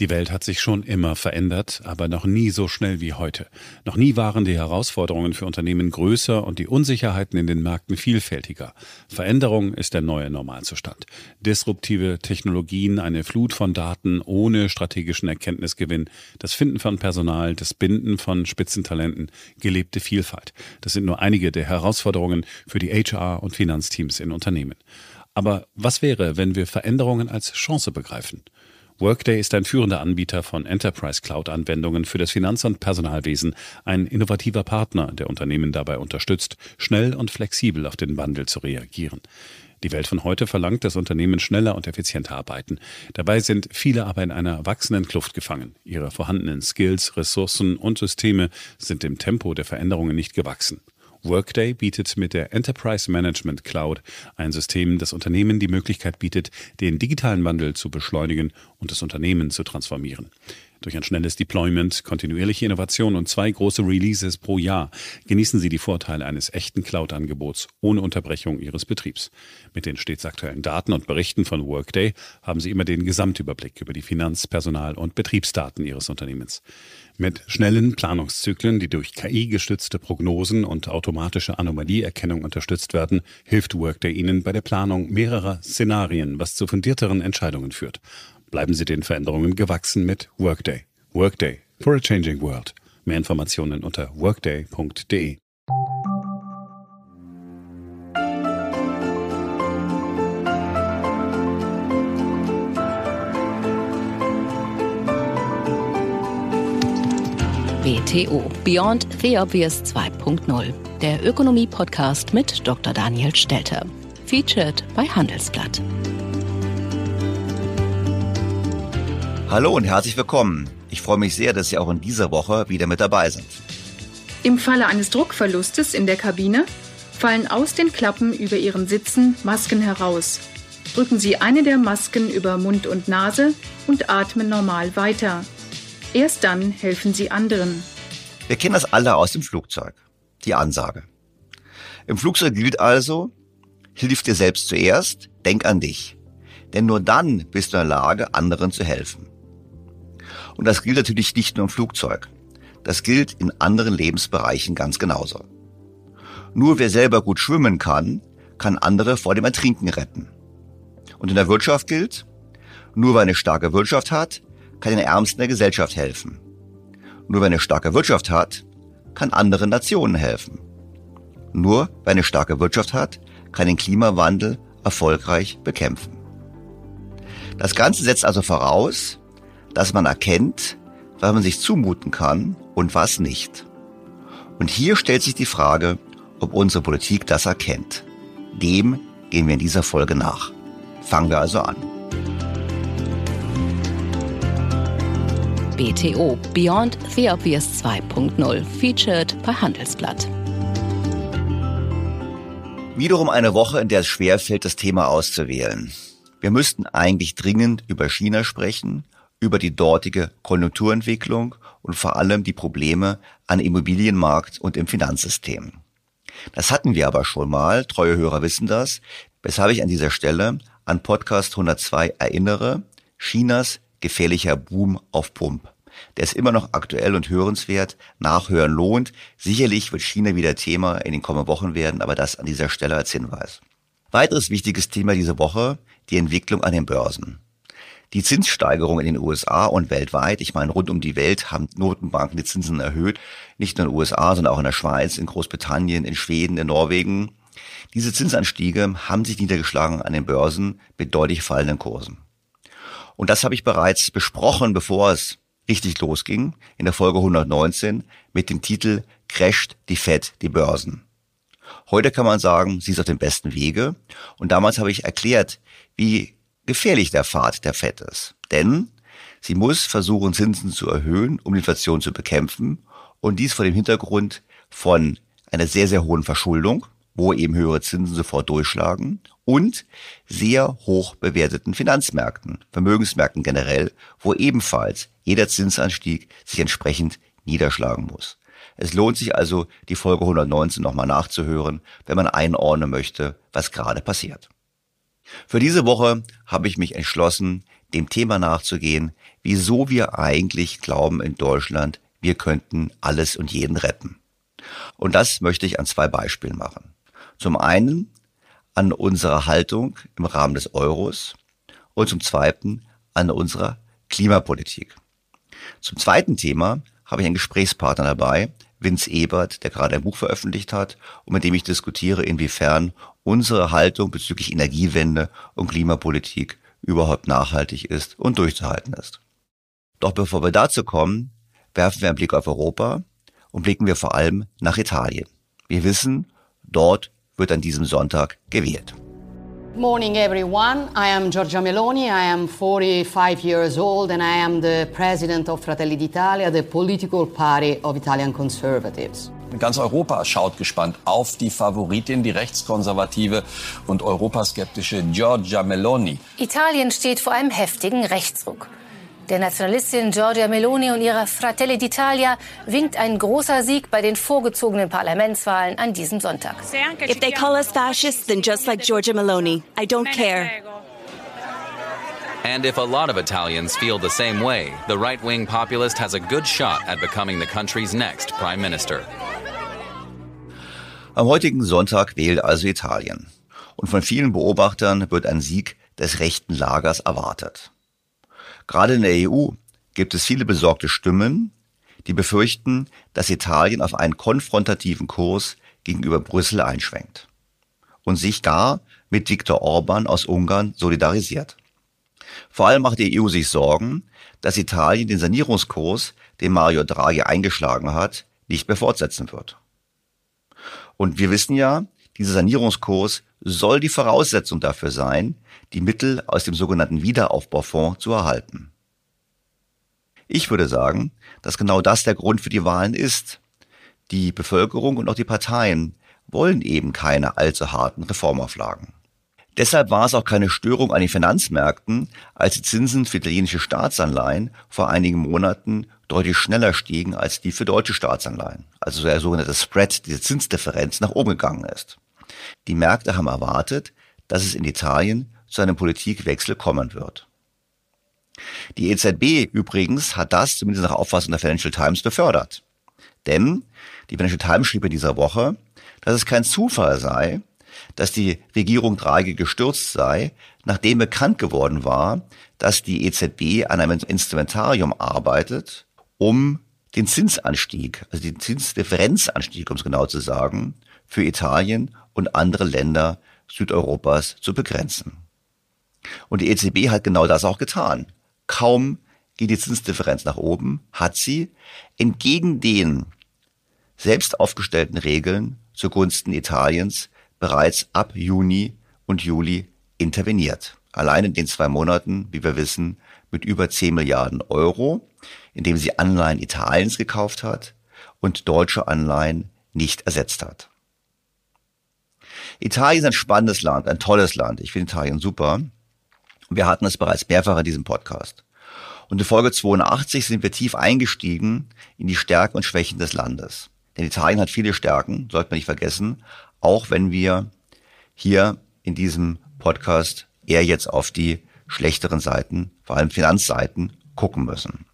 Die Welt hat sich schon immer verändert, aber noch nie so schnell wie heute. Noch nie waren die Herausforderungen für Unternehmen größer und die Unsicherheiten in den Märkten vielfältiger. Veränderung ist der neue Normalzustand. Disruptive Technologien, eine Flut von Daten ohne strategischen Erkenntnisgewinn, das Finden von Personal, das Binden von Spitzentalenten, gelebte Vielfalt. Das sind nur einige der Herausforderungen für die HR- und Finanzteams in Unternehmen. Aber was wäre, wenn wir Veränderungen als Chance begreifen? Workday ist ein führender Anbieter von Enterprise Cloud-Anwendungen für das Finanz- und Personalwesen, ein innovativer Partner, der Unternehmen dabei unterstützt, schnell und flexibel auf den Wandel zu reagieren. Die Welt von heute verlangt, dass Unternehmen schneller und effizienter arbeiten. Dabei sind viele aber in einer wachsenden Kluft gefangen. Ihre vorhandenen Skills, Ressourcen und Systeme sind dem Tempo der Veränderungen nicht gewachsen. Workday bietet mit der Enterprise Management Cloud ein System, das Unternehmen die Möglichkeit bietet, den digitalen Wandel zu beschleunigen und das Unternehmen zu transformieren. Durch ein schnelles Deployment, kontinuierliche Innovation und zwei große Releases pro Jahr genießen Sie die Vorteile eines echten Cloud-Angebots ohne Unterbrechung Ihres Betriebs. Mit den stets aktuellen Daten und Berichten von Workday haben Sie immer den Gesamtüberblick über die Finanz-, Personal- und Betriebsdaten Ihres Unternehmens. Mit schnellen Planungszyklen, die durch KI-gestützte Prognosen und automatische Anomalieerkennung unterstützt werden, hilft Workday Ihnen bei der Planung mehrerer Szenarien, was zu fundierteren Entscheidungen führt. Bleiben Sie den Veränderungen gewachsen mit Workday. Workday for a changing world. Mehr Informationen unter workday.de. BTO Beyond the Obvious 2.0, der Ökonomie-Podcast mit Dr. Daniel Stelter. Featured bei Handelsblatt. Hallo und herzlich willkommen. Ich freue mich sehr, dass Sie auch in dieser Woche wieder mit dabei sind. Im Falle eines Druckverlustes in der Kabine fallen aus den Klappen über ihren Sitzen Masken heraus. Drücken Sie eine der Masken über Mund und Nase und atmen normal weiter. Erst dann helfen Sie anderen. Wir kennen das alle aus dem Flugzeug. Die Ansage. Im Flugzeug gilt also, hilf dir selbst zuerst, denk an dich. Denn nur dann bist du in der Lage, anderen zu helfen. Und das gilt natürlich nicht nur im Flugzeug. Das gilt in anderen Lebensbereichen ganz genauso. Nur wer selber gut schwimmen kann, kann andere vor dem Ertrinken retten. Und in der Wirtschaft gilt, nur wer eine starke Wirtschaft hat, kann den Ärmsten der Gesellschaft helfen. Nur wer eine starke Wirtschaft hat, kann anderen Nationen helfen. Nur wer eine starke Wirtschaft hat, kann den Klimawandel erfolgreich bekämpfen. Das Ganze setzt also voraus, dass man erkennt, was man sich zumuten kann und was nicht. Und hier stellt sich die Frage, ob unsere Politik das erkennt. Dem gehen wir in dieser Folge nach. Fangen wir also an. BTO Beyond the Obvious 2.0 featured bei Handelsblatt. Wiederum eine Woche, in der es schwerfällt, das Thema auszuwählen. Wir müssten eigentlich dringend über China sprechen, über die dortige Konjunkturentwicklung und vor allem die Probleme an Immobilienmarkt und im Finanzsystem. Das hatten wir aber schon mal, treue Hörer wissen das, weshalb ich an dieser Stelle an Podcast 102 erinnere, Chinas gefährlicher Boom auf Pump. Der ist immer noch aktuell und hörenswert. Nachhören lohnt. Sicherlich wird China wieder Thema in den kommenden Wochen werden, aber das an dieser Stelle als Hinweis. Weiteres wichtiges Thema diese Woche, die Entwicklung an den Börsen. Die Zinssteigerung in den USA und weltweit, ich meine rund um die Welt, haben Notenbanken die Zinsen erhöht, nicht nur in den USA, sondern auch in der Schweiz, in Großbritannien, in Schweden, in Norwegen. Diese Zinsanstiege haben sich niedergeschlagen an den Börsen mit deutlich fallenden Kursen. Und das habe ich bereits besprochen, bevor es richtig losging, in der Folge 119 mit dem Titel Crasht die Fed die Börsen. Heute kann man sagen, sie ist auf dem besten Wege. Und damals habe ich erklärt, wie gefährlich der Pfad der Fed ist. Denn sie muss versuchen, Zinsen zu erhöhen, um Inflation zu bekämpfen. Und dies vor dem Hintergrund von einer sehr, sehr hohen Verschuldung, wo eben höhere Zinsen sofort durchschlagen und sehr hoch bewerteten Finanzmärkten, Vermögensmärkten generell, wo ebenfalls jeder Zinsanstieg sich entsprechend niederschlagen muss. Es lohnt sich also, die Folge 119 nochmal nachzuhören, wenn man einordnen möchte, was gerade passiert. Für diese Woche habe ich mich entschlossen, dem Thema nachzugehen, wieso wir eigentlich glauben in Deutschland, wir könnten alles und jeden retten. Und das möchte ich an zwei Beispielen machen. Zum einen an unserer Haltung im Rahmen des Euros und zum zweiten an unserer Klimapolitik. Zum zweiten Thema habe ich einen Gesprächspartner dabei, Vince Ebert, der gerade ein Buch veröffentlicht hat und mit dem ich diskutiere, inwiefern unsere Haltung bezüglich Energiewende und Klimapolitik überhaupt nachhaltig ist und durchzuhalten ist. Doch bevor wir dazu kommen, werfen wir einen Blick auf Europa und blicken wir vor allem nach Italien. Wir wissen, dort wird an diesem Sonntag gewählt. Morning, everyone. I am Giorgia Meloni. I am 45 years old and I am the president of Fratelli d'Italia, the political party of Italian conservatives. Ganz Europa schaut gespannt auf die Favoritin, die rechtskonservative und europaskeptische Giorgia Meloni. Italien steht vor einem heftigen Rechtsruck. Der Nationalistin Giorgia Meloni und ihrer Fratelli d'Italia winkt ein großer Sieg bei den vorgezogenen Parlamentswahlen an diesem Sonntag. If they call us fascists, then just like Giorgia Meloni, I don't care. And if a lot of Italians feel the same way, the right wing populist has a good shot at becoming the country's next prime minister. Am heutigen Sonntag wählt also Italien. Und von vielen Beobachtern wird ein Sieg des rechten Lagers erwartet. Gerade in der EU gibt es viele besorgte Stimmen, die befürchten, dass Italien auf einen konfrontativen Kurs gegenüber Brüssel einschwenkt und sich gar mit Viktor Orban aus Ungarn solidarisiert. Vor allem macht die EU sich Sorgen, dass Italien den Sanierungskurs, den Mario Draghi eingeschlagen hat, nicht mehr fortsetzen wird. Und wir wissen ja, dieser Sanierungskurs soll die Voraussetzung dafür sein, die Mittel aus dem sogenannten Wiederaufbaufonds zu erhalten. Ich würde sagen, dass genau das der Grund für die Wahlen ist. Die Bevölkerung und auch die Parteien wollen eben keine allzu harten Reformauflagen. Deshalb war es auch keine Störung an den Finanzmärkten, als die Zinsen für italienische Staatsanleihen vor einigen Monaten deutlich schneller stiegen als die für deutsche Staatsanleihen. Also der sogenannte Spread, diese Zinsdifferenz nach oben gegangen ist. Die Märkte haben erwartet, dass es in Italien zu einem Politikwechsel kommen wird. Die EZB übrigens hat das, zumindest nach Auffassung der Financial Times, befördert. Denn die Financial Times schrieb in dieser Woche, dass es kein Zufall sei, dass die Regierung Draghi gestürzt sei, nachdem bekannt geworden war, dass die EZB an einem Instrumentarium arbeitet, um den Zinsanstieg, also den Zinsdifferenzanstieg, um es genau zu sagen, für Italien und andere Länder Südeuropas zu begrenzen. Und die EZB hat genau das auch getan. Kaum geht die Zinsdifferenz nach oben, hat sie entgegen den selbst aufgestellten Regeln zugunsten Italiens bereits ab Juni und Juli interveniert. Allein in den zwei Monaten, wie wir wissen, mit über 10 Milliarden Euro, indem sie Anleihen Italiens gekauft hat und deutsche Anleihen nicht ersetzt hat. Italien ist ein spannendes Land, ein tolles Land. Ich finde Italien super. Wir hatten es bereits mehrfach in diesem Podcast. Und in Folge 82 sind wir tief eingestiegen in die Stärken und Schwächen des Landes. Denn Italien hat viele Stärken, sollte man nicht vergessen, auch wenn wir hier in diesem Podcast eher jetzt auf die schlechteren Seiten, vor allem Finanzseiten, gucken müssen.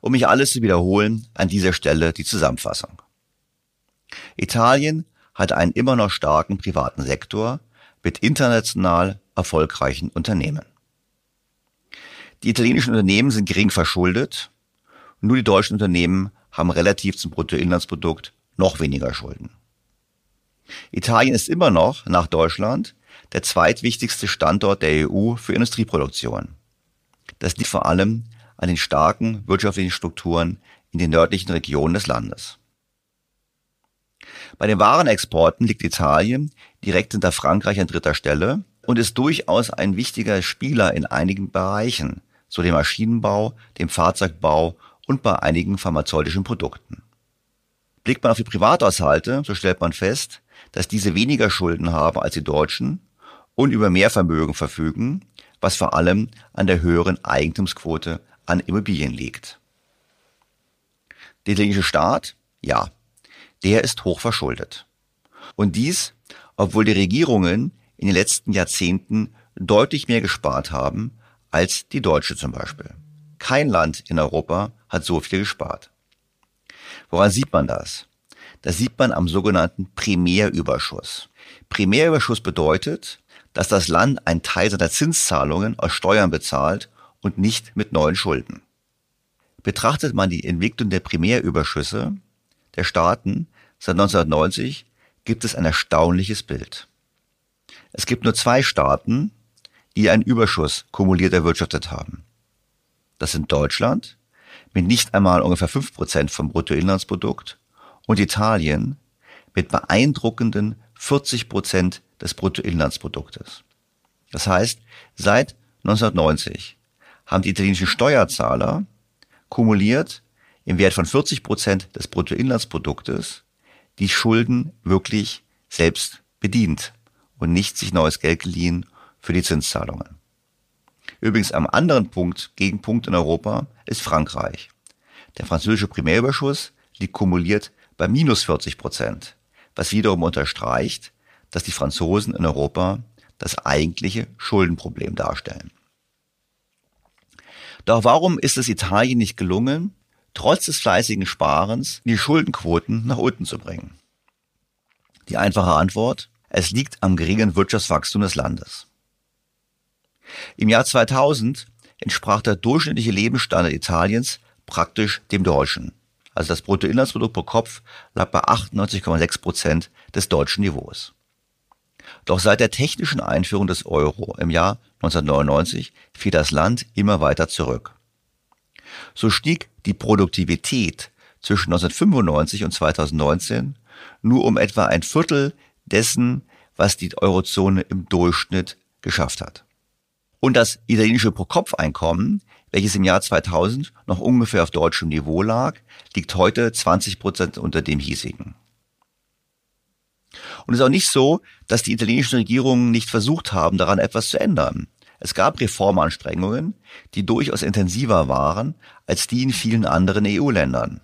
Um mich alles zu wiederholen, an dieser Stelle die Zusammenfassung. Italien hat einen immer noch starken privaten Sektor mit international erfolgreichen Unternehmen. Die italienischen Unternehmen sind gering verschuldet, nur die deutschen Unternehmen haben relativ zum Bruttoinlandsprodukt noch weniger Schulden. Italien ist immer noch, nach Deutschland, der zweitwichtigste Standort der EU für Industrieproduktion. Das liegt vor allem an den starken wirtschaftlichen Strukturen in den nördlichen Regionen des Landes. Bei den Warenexporten liegt Italien direkt hinter Frankreich an dritter Stelle und ist durchaus ein wichtiger Spieler in einigen Bereichen, so dem Maschinenbau, dem Fahrzeugbau und bei einigen pharmazeutischen Produkten. Blickt man auf die Privathaushalte, so stellt man fest, dass diese weniger Schulden haben als die Deutschen und über mehr Vermögen verfügen, was vor allem an der höheren Eigentumsquote an Immobilien liegt. Der italienische Staat, ja, der ist hoch verschuldet. Und dies, obwohl die Regierungen in den letzten Jahrzehnten deutlich mehr gespart haben als die deutsche zum Beispiel. Kein Land in Europa hat so viel gespart. Woran sieht man das? Das sieht man am sogenannten Primärüberschuss. Primärüberschuss bedeutet, dass das Land einen Teil seiner Zinszahlungen aus Steuern bezahlt und nicht mit neuen Schulden. Betrachtet man die Entwicklung der Primärüberschüsse der Staaten seit 1990, gibt es ein erstaunliches Bild. Es gibt nur zwei Staaten, die einen Überschuss kumuliert erwirtschaftet haben. Das sind Deutschland mit nicht einmal ungefähr fünf Prozent vom Bruttoinlandsprodukt und Italien mit beeindruckenden 40 Prozent des Bruttoinlandsproduktes. Das heißt, seit 1990 haben die italienischen Steuerzahler kumuliert im Wert von 40 Prozent des Bruttoinlandsproduktes die Schulden wirklich selbst bedient und nicht sich neues Geld geliehen für die Zinszahlungen. Übrigens am anderen Punkt, Gegenpunkt in Europa, ist Frankreich. Der französische Primärüberschuss liegt kumuliert bei minus 40 Prozent, was wiederum unterstreicht, dass die Franzosen in Europa das eigentliche Schuldenproblem darstellen. Doch warum ist es Italien nicht gelungen, trotz des fleißigen Sparens die Schuldenquoten nach unten zu bringen? Die einfache Antwort, es liegt am geringen Wirtschaftswachstum des Landes. Im Jahr 2000 entsprach der durchschnittliche Lebensstandard Italiens praktisch dem deutschen. Also das Bruttoinlandsprodukt pro Kopf lag bei 98,6 Prozent des deutschen Niveaus. Doch seit der technischen Einführung des Euro im Jahr 1999 fiel das Land immer weiter zurück. So stieg die Produktivität zwischen 1995 und 2019 nur um etwa ein Viertel dessen, was die Eurozone im Durchschnitt geschafft hat. Und das italienische Pro-Kopf-Einkommen, welches im Jahr 2000 noch ungefähr auf deutschem Niveau lag, liegt heute 20 Prozent unter dem hiesigen. Und es ist auch nicht so, dass die italienischen Regierungen nicht versucht haben, daran etwas zu ändern. Es gab Reformanstrengungen, die durchaus intensiver waren als die in vielen anderen EU-Ländern.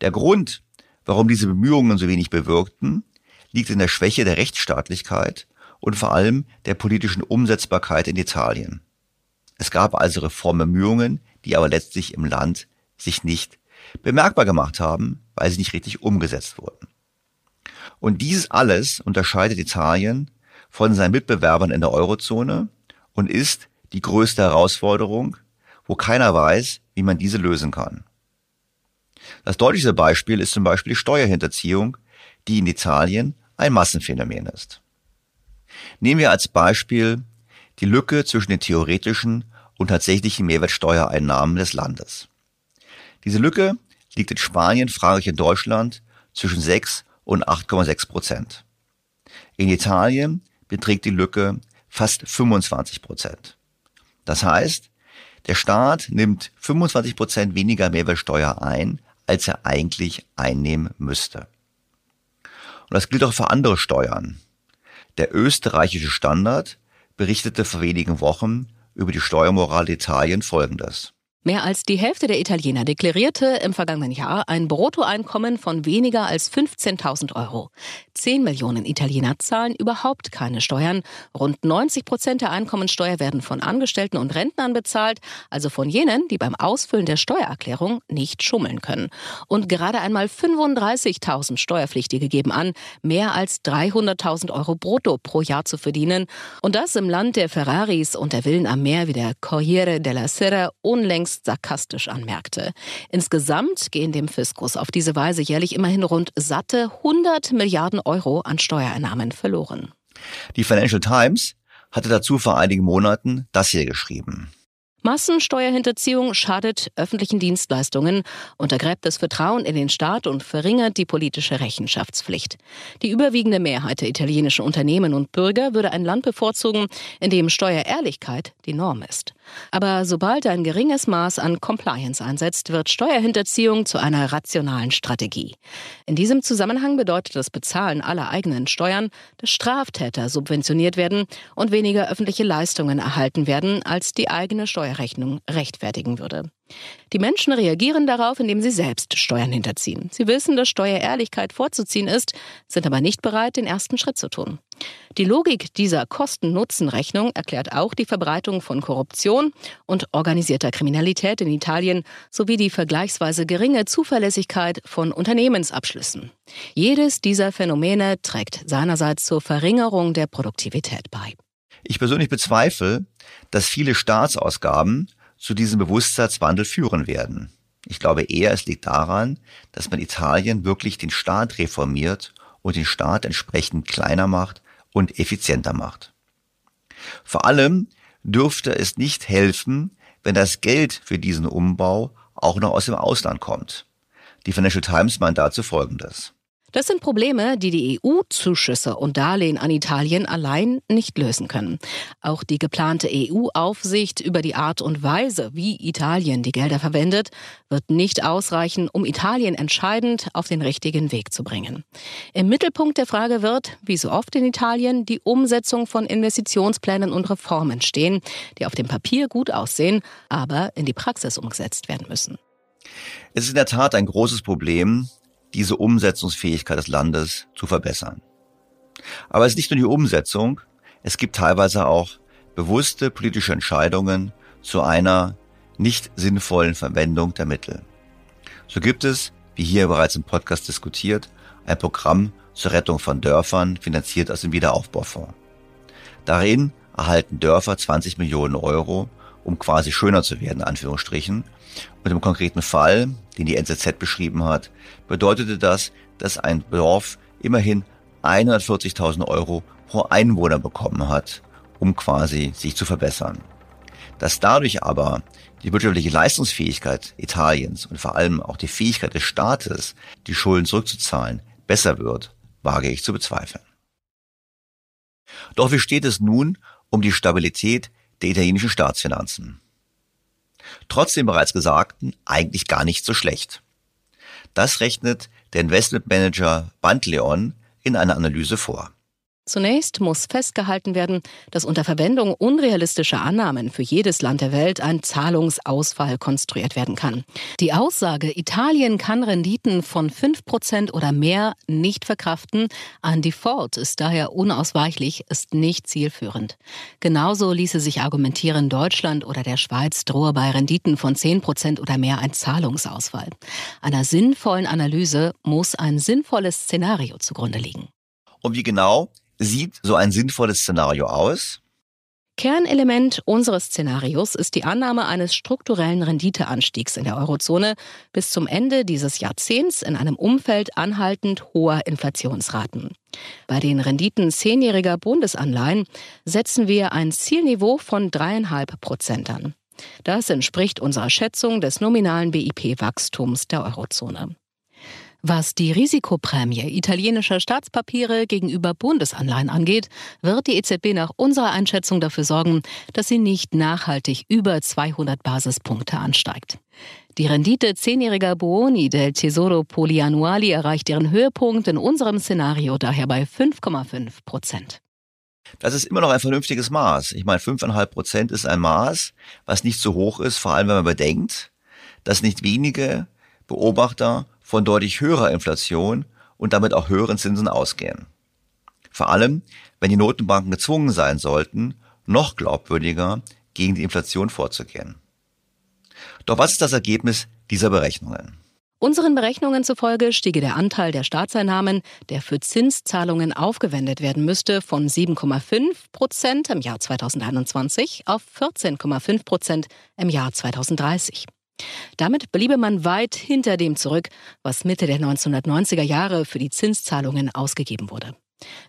Der Grund, warum diese Bemühungen so wenig bewirkten, liegt in der Schwäche der Rechtsstaatlichkeit und vor allem der politischen Umsetzbarkeit in Italien. Es gab also Reformbemühungen, die aber letztlich im Land sich nicht bemerkbar gemacht haben, weil sie nicht richtig umgesetzt wurden. Und dieses alles unterscheidet Italien von seinen Mitbewerbern in der Eurozone und ist die größte Herausforderung, wo keiner weiß, wie man diese lösen kann. Das deutlichste Beispiel ist zum Beispiel die Steuerhinterziehung, die in Italien ein Massenphänomen ist. Nehmen wir als Beispiel die Lücke zwischen den theoretischen und tatsächlichen Mehrwertsteuereinnahmen des Landes. Diese Lücke liegt in Spanien, Frankreich und Deutschland zwischen 6 und 8,6 Prozent. In Italien beträgt die Lücke fast 25 Prozent. Das heißt, der Staat nimmt 25 Prozent weniger Mehrwertsteuer ein, als er eigentlich einnehmen müsste. Und das gilt auch für andere Steuern. Der österreichische Standard berichtete vor wenigen Wochen über die Steuermoral Italien Folgendes. Mehr als die Hälfte der Italiener deklarierte im vergangenen Jahr ein Bruttoeinkommen von weniger als 15.000 Euro. Zehn Millionen Italiener zahlen überhaupt keine Steuern. Rund 90 Prozent der Einkommensteuer werden von Angestellten und Rentnern bezahlt, also von jenen, die beim Ausfüllen der Steuererklärung nicht schummeln können. Und gerade einmal 35.000 Steuerpflichtige geben an, mehr als 300.000 Euro brutto pro Jahr zu verdienen. Und das im Land der Ferraris und der Villen am Meer wie der Corriere della Sera unlängst zunächst sarkastisch anmerkte. Insgesamt gehen dem Fiskus auf diese Weise jährlich immerhin rund satte 100 Milliarden Euro an Steuereinnahmen verloren. Die Financial Times hatte dazu vor einigen Monaten das hier geschrieben. Massensteuerhinterziehung schadet öffentlichen Dienstleistungen, untergräbt das Vertrauen in den Staat und verringert die politische Rechenschaftspflicht. Die überwiegende Mehrheit der italienischen Unternehmen und Bürger würde ein Land bevorzugen, in dem Steuerehrlichkeit die Norm ist. Aber sobald ein geringes Maß an Compliance einsetzt, wird Steuerhinterziehung zu einer rationalen Strategie. In diesem Zusammenhang bedeutet das Bezahlen aller eigenen Steuern, dass Straftäter subventioniert werden und weniger öffentliche Leistungen erhalten werden, als die eigene Steuer Steuerrechnung rechtfertigen würde. Die Menschen reagieren darauf, indem sie selbst Steuern hinterziehen. Sie wissen, dass Steuerehrlichkeit vorzuziehen ist, sind aber nicht bereit, den ersten Schritt zu tun. Die Logik dieser Kosten-Nutzen-Rechnung erklärt auch die Verbreitung von Korruption und organisierter Kriminalität in Italien sowie die vergleichsweise geringe Zuverlässigkeit von Unternehmensabschlüssen. Jedes dieser Phänomene trägt seinerseits zur Verringerung der Produktivität bei. Ich persönlich bezweifle, dass viele Staatsausgaben zu diesem Bewusstseinswandel führen werden. Ich glaube eher, es liegt daran, dass man Italien wirklich den Staat reformiert und den Staat entsprechend kleiner macht und effizienter macht. Vor allem dürfte es nicht helfen, wenn das Geld für diesen Umbau auch noch aus dem Ausland kommt. Die Financial Times meint dazu Folgendes. Das sind Probleme, die die EU-Zuschüsse und Darlehen an Italien allein nicht lösen können. Auch die geplante EU-Aufsicht über die Art und Weise, wie Italien die Gelder verwendet, wird nicht ausreichen, um Italien entscheidend auf den richtigen Weg zu bringen. Im Mittelpunkt der Frage wird, wie so oft in Italien, die Umsetzung von Investitionsplänen und Reformen stehen, die auf dem Papier gut aussehen, aber in die Praxis umgesetzt werden müssen. Es ist in der Tat ein großes Problem, diese Umsetzungsfähigkeit des Landes zu verbessern. Aber es ist nicht nur die Umsetzung, es gibt teilweise auch bewusste politische Entscheidungen zu einer nicht sinnvollen Verwendung der Mittel. So gibt es, wie hier bereits im Podcast diskutiert, ein Programm zur Rettung von Dörfern, finanziert aus dem Wiederaufbaufonds. Darin erhalten Dörfer 20 Millionen Euro, um quasi schöner zu werden, Anführungsstrichen. Und im konkreten Fall, den die NZZ beschrieben hat, bedeutete das, dass ein Dorf immerhin 140.000 Euro pro Einwohner bekommen hat, um quasi sich zu verbessern. Dass dadurch aber die wirtschaftliche Leistungsfähigkeit Italiens und vor allem auch die Fähigkeit des Staates, die Schulden zurückzuzahlen, besser wird, wage ich zu bezweifeln. Doch wie steht es nun um die Stabilität der italienischen Staatsfinanzen? Trotzdem bereits Gesagten eigentlich gar nicht so schlecht. Das rechnet der Investmentmanager Bandleon in einer Analyse vor. Zunächst muss festgehalten werden, dass unter Verwendung unrealistischer Annahmen für jedes Land der Welt ein Zahlungsausfall konstruiert werden kann. Die Aussage, Italien kann Renditen von 5% oder mehr nicht verkraften, ein Default ist daher unausweichlich, ist nicht zielführend. Genauso ließe sich argumentieren, Deutschland oder der Schweiz drohe bei Renditen von 10% oder mehr ein Zahlungsausfall. Einer sinnvollen Analyse muss ein sinnvolles Szenario zugrunde liegen. Und wie genau sieht so ein sinnvolles Szenario aus? Kernelement unseres Szenarios ist die Annahme eines strukturellen Renditeanstiegs in der Eurozone bis zum Ende dieses Jahrzehnts in einem Umfeld anhaltend hoher Inflationsraten. Bei den Renditen zehnjähriger Bundesanleihen setzen wir ein Zielniveau von dreieinhalb Prozent an. Das entspricht unserer Schätzung des nominalen BIP-Wachstums der Eurozone. Was die Risikoprämie italienischer Staatspapiere gegenüber Bundesanleihen angeht, wird die EZB nach unserer Einschätzung dafür sorgen, dass sie nicht nachhaltig über 200 Basispunkte ansteigt. Die Rendite zehnjähriger Buoni del Tesoro Poliannuali erreicht ihren Höhepunkt in unserem Szenario daher bei 5,5 Prozent. Das ist immer noch ein vernünftiges Maß. Ich meine, 5,5 Prozent ist ein Maß, was nicht so hoch ist, vor allem wenn man bedenkt, dass nicht wenige Beobachter von deutlich höherer Inflation und damit auch höheren Zinsen ausgehen. Vor allem, wenn die Notenbanken gezwungen sein sollten, noch glaubwürdiger gegen die Inflation vorzugehen. Doch was ist das Ergebnis dieser Berechnungen? Unseren Berechnungen zufolge stiege der Anteil der Staatseinnahmen, der für Zinszahlungen aufgewendet werden müsste, von 7,5 Prozent im Jahr 2021 auf 14,5 Prozent im Jahr 2030. Damit bliebe man weit hinter dem zurück, was Mitte der 1990er Jahre für die Zinszahlungen ausgegeben wurde.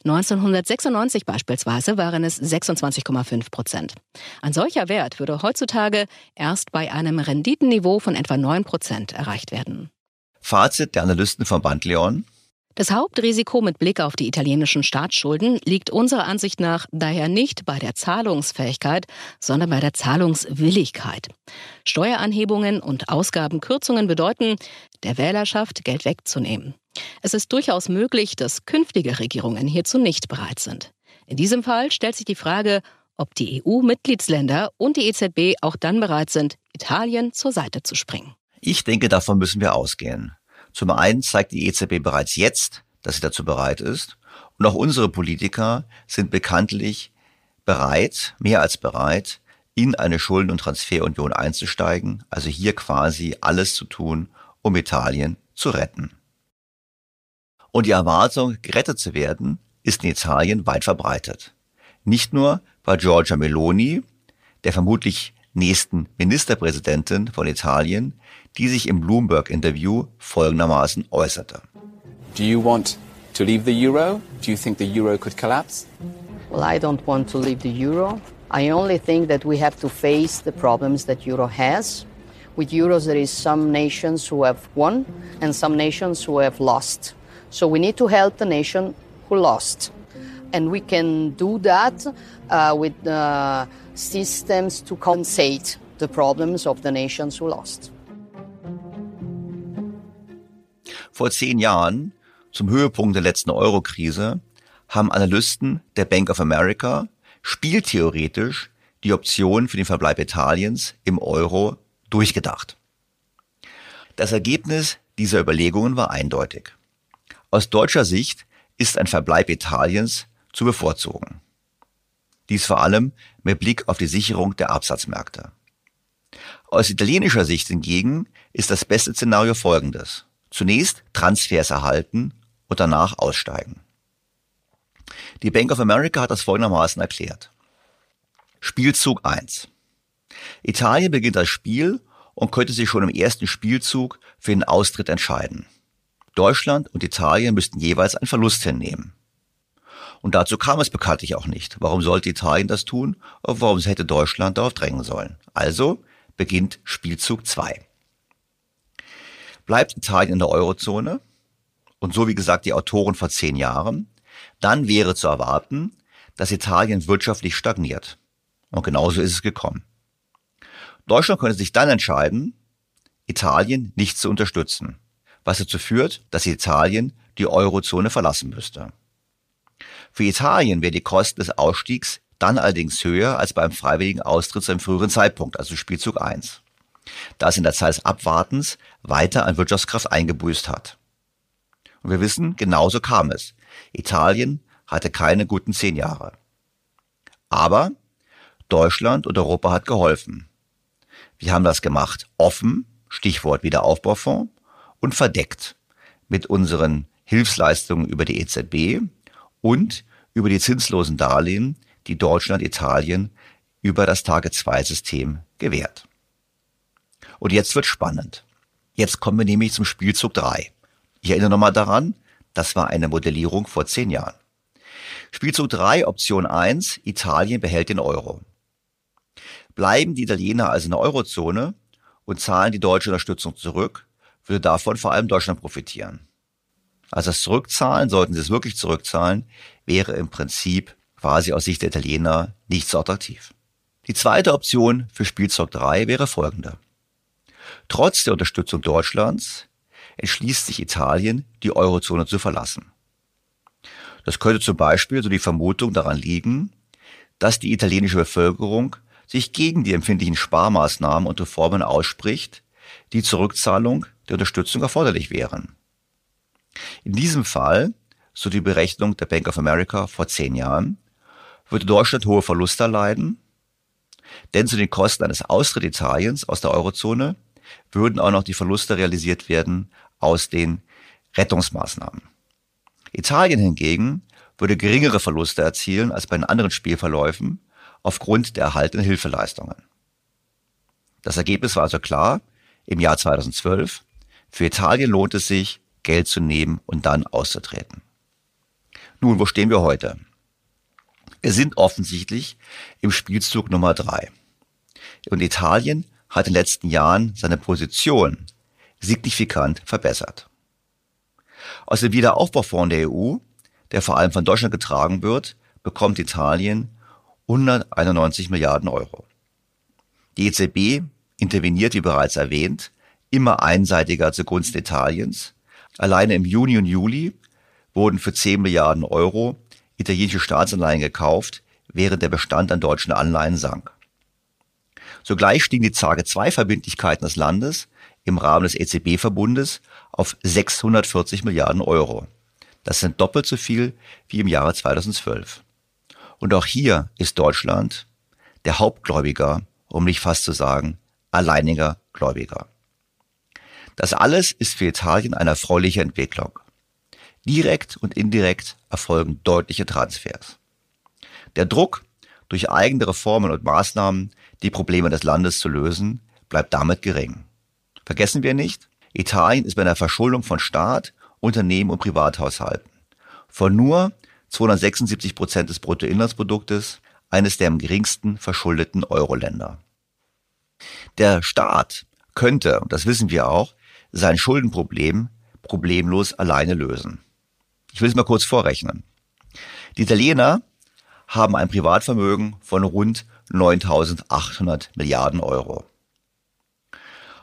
1996 beispielsweise waren es 26,5 Prozent. Ein solcher Wert würde heutzutage erst bei einem Renditenniveau von etwa 9 Prozent erreicht werden. Fazit der Analysten von Bandleon. Das Hauptrisiko mit Blick auf die italienischen Staatsschulden liegt unserer Ansicht nach daher nicht bei der Zahlungsfähigkeit, sondern bei der Zahlungswilligkeit. Steueranhebungen und Ausgabenkürzungen bedeuten, der Wählerschaft Geld wegzunehmen. Es ist durchaus möglich, dass künftige Regierungen hierzu nicht bereit sind. In diesem Fall stellt sich die Frage, ob die EU-Mitgliedsländer und die EZB auch dann bereit sind, Italien zur Seite zu springen. Ich denke, davon müssen wir ausgehen. Zum einen zeigt die EZB bereits jetzt, dass sie dazu bereit ist. Und auch unsere Politiker sind bekanntlich bereit, mehr als bereit, in eine Schulden- und Transferunion einzusteigen, also hier quasi alles zu tun, um Italien zu retten. Und die Erwartung, gerettet zu werden, ist in Italien weit verbreitet. Nicht nur bei Giorgia Meloni, der vermutlich nächsten Ministerpräsidentin von Italien, die sich im Bloomberg-Interview folgendermaßen äußerte. Do you want to leave the euro? Do you think the euro could collapse? Well, I don't want to leave the euro. I only think that we have to face the problems that euro has. With euros, there is some nations who have won and some nations who have lost. So we need to help the nation who lost. And we can do that uh, with uh, systems to compensate the problems of the nations who lost. Vor zehn Jahren, zum Höhepunkt der letzten Euro-Krise, haben Analysten der Bank of America spieltheoretisch die Option für den Verbleib Italiens im Euro durchgedacht. Das Ergebnis dieser Überlegungen war eindeutig. Aus deutscher Sicht ist ein Verbleib Italiens zu bevorzugen. Dies vor allem mit Blick auf die Sicherung der Absatzmärkte. Aus italienischer Sicht hingegen ist das beste Szenario folgendes. Zunächst Transfers erhalten und danach aussteigen. Die Bank of America hat das folgendermaßen erklärt. Spielzug 1. Italien beginnt das Spiel und könnte sich schon im ersten Spielzug für den Austritt entscheiden. Deutschland und Italien müssten jeweils einen Verlust hinnehmen. Und dazu kam es bekanntlich auch nicht. Warum sollte Italien das tun? Und warum hätte Deutschland darauf drängen sollen? Also beginnt Spielzug 2 bleibt Italien in der Eurozone und so wie gesagt die Autoren vor zehn Jahren, dann wäre zu erwarten, dass Italien wirtschaftlich stagniert. Und genauso ist es gekommen. Deutschland könnte sich dann entscheiden, Italien nicht zu unterstützen, was dazu führt, dass Italien die Eurozone verlassen müsste. Für Italien wären die Kosten des Ausstiegs dann allerdings höher als beim freiwilligen Austritt zu einem früheren Zeitpunkt, also Spielzug 1, da es in der Zeit des Abwartens weiter an Wirtschaftskraft eingebüßt hat. Und wir wissen, genauso kam es. Italien hatte keine guten zehn Jahre. Aber Deutschland und Europa hat geholfen. Wir haben das gemacht offen, Stichwort Wiederaufbaufonds, und verdeckt mit unseren Hilfsleistungen über die EZB und über die zinslosen Darlehen, die Deutschland Italien über das Tage-2-System gewährt. Und jetzt wird spannend. Jetzt kommen wir nämlich zum Spielzug 3. Ich erinnere nochmal daran, das war eine Modellierung vor zehn Jahren. Spielzug 3, Option 1, Italien behält den Euro. Bleiben die Italiener also in der Eurozone und zahlen die deutsche Unterstützung zurück, würde davon vor allem Deutschland profitieren. Also das Zurückzahlen, sollten sie es wirklich zurückzahlen, wäre im Prinzip quasi aus Sicht der Italiener nicht so attraktiv. Die zweite Option für Spielzeug 3 wäre folgende. Trotz der Unterstützung Deutschlands entschließt sich Italien, die Eurozone zu verlassen. Das könnte zum Beispiel so die Vermutung daran liegen, dass die italienische Bevölkerung sich gegen die empfindlichen Sparmaßnahmen und Reformen ausspricht, die Zurückzahlung der Unterstützung erforderlich wären. In diesem Fall, so die Berechnung der Bank of America vor zehn Jahren, würde Deutschland hohe Verluste erleiden, denn zu den Kosten eines Austritt Italiens aus der Eurozone würden auch noch die Verluste realisiert werden aus den Rettungsmaßnahmen. Italien hingegen würde geringere Verluste erzielen als bei den anderen Spielverläufen aufgrund der erhaltenen Hilfeleistungen. Das Ergebnis war also klar, im Jahr 2012, für Italien lohnt es sich, Geld zu nehmen und dann auszutreten. Nun, wo stehen wir heute? Wir sind offensichtlich im Spielzug Nummer drei. Und Italien hat in den letzten Jahren seine Position signifikant verbessert. Aus dem Wiederaufbaufonds der EU, der vor allem von Deutschland getragen wird, bekommt Italien 191 Milliarden Euro. Die EZB interveniert, wie bereits erwähnt, immer einseitiger zugunsten Italiens. Alleine im Juni und Juli wurden für 10 Milliarden Euro italienische Staatsanleihen gekauft, während der Bestand an deutschen Anleihen sank. Sogleich stiegen die Zage 2 Verbindlichkeiten des Landes im Rahmen des EZB-Verbundes auf 640 Milliarden Euro. Das sind doppelt so viel wie im Jahre 2012. Und auch hier ist Deutschland der Hauptgläubiger, um nicht fast zu sagen, alleiniger Gläubiger. Das alles ist für Italien eine erfreuliche Entwicklung. Direkt und indirekt erfolgen deutliche Transfers. Der Druck, durch eigene Reformen und Maßnahmen die Probleme des Landes zu lösen, bleibt damit gering. Vergessen wir nicht, Italien ist bei einer Verschuldung von Staat, Unternehmen und Privathaushalten von nur 276 Prozent des Bruttoinlandsproduktes eines der am geringsten verschuldeten Euro-Länder. Der Staat könnte, und das wissen wir auch, sein Schuldenproblem problemlos alleine lösen. Ich will es mal kurz vorrechnen. Die Italiener haben ein Privatvermögen von rund 9.800 Milliarden Euro.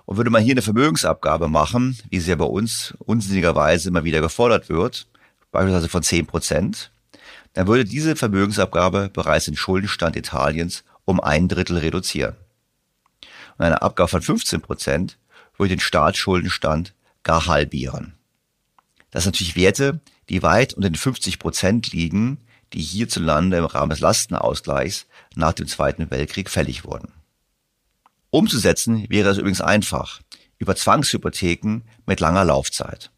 Und würde man hier eine Vermögensabgabe machen, wie sie ja bei uns unsinnigerweise immer wieder gefordert wird, beispielsweise von 10 Prozent, dann würde diese Vermögensabgabe bereits den Schuldenstand Italiens um ein Drittel reduzieren. Und eine Abgabe von 15 Prozent würde den Staatsschuldenstand gar halbieren. Das sind natürlich Werte, die weit unter den 50 Prozent liegen, die hierzulande im Rahmen des Lastenausgleichs nach dem Zweiten Weltkrieg fällig wurden. Umzusetzen wäre es übrigens einfach, über Zwangshypotheken mit langer Laufzeit.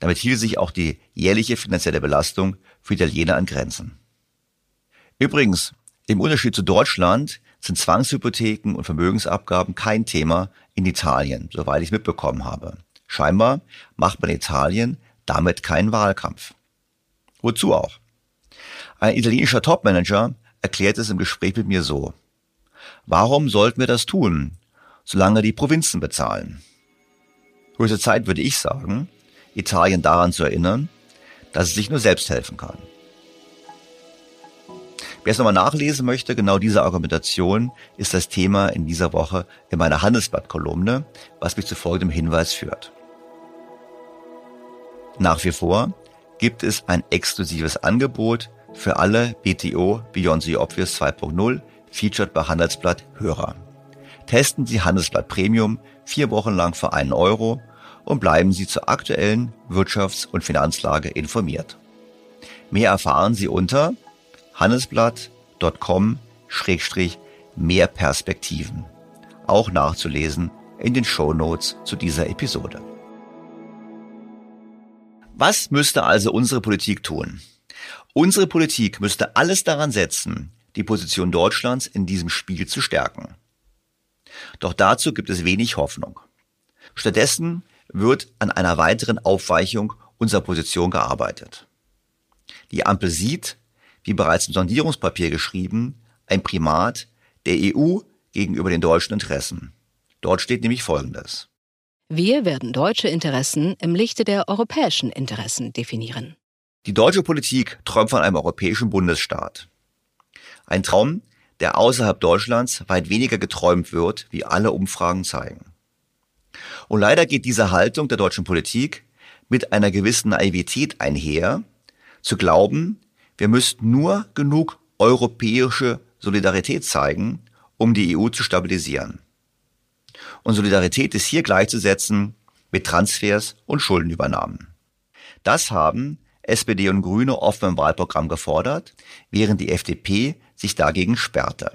Damit hielt sich auch die jährliche finanzielle Belastung für Italiener an Grenzen. Übrigens, im Unterschied zu Deutschland sind Zwangshypotheken und Vermögensabgaben kein Thema in Italien, soweit ich mitbekommen habe. Scheinbar macht man Italien damit keinen Wahlkampf. Wozu auch? Ein italienischer Topmanager erklärt es im Gespräch mit mir so. Warum sollten wir das tun, solange die Provinzen bezahlen? Höchste Zeit würde ich sagen, Italien daran zu erinnern, dass es sich nur selbst helfen kann. Wer es nochmal nachlesen möchte, genau diese Argumentation ist das Thema in dieser Woche in meiner Handelsblatt-Kolumne, was mich zu folgendem Hinweis führt. Nach wie vor gibt es ein exklusives Angebot für alle BTO Beyond the Obvious 2.0 featured bei Handelsblatt Hörer. Testen Sie Handelsblatt Premium vier Wochen lang für einen Euro und bleiben Sie zur aktuellen Wirtschafts- und Finanzlage informiert. Mehr erfahren Sie unter handelsblatt.com-mehr Perspektiven. Auch nachzulesen in den Show Notes zu dieser Episode. Was müsste also unsere Politik tun? Unsere Politik müsste alles daran setzen, die Position Deutschlands in diesem Spiel zu stärken. Doch dazu gibt es wenig Hoffnung. Stattdessen wird an einer weiteren Aufweichung unserer Position gearbeitet. Die Ampel sieht, wie bereits im Sondierungspapier geschrieben, ein Primat der EU gegenüber den deutschen Interessen. Dort steht nämlich Folgendes. Wir werden deutsche Interessen im Lichte der europäischen Interessen definieren. Die deutsche Politik träumt von einem europäischen Bundesstaat. Ein Traum, der außerhalb Deutschlands weit weniger geträumt wird, wie alle Umfragen zeigen. Und leider geht diese Haltung der deutschen Politik mit einer gewissen Naivität einher, zu glauben, wir müssten nur genug europäische Solidarität zeigen, um die EU zu stabilisieren. Und Solidarität ist hier gleichzusetzen mit Transfers und Schuldenübernahmen. Das haben SPD und Grüne offen im Wahlprogramm gefordert, während die FDP sich dagegen sperrte.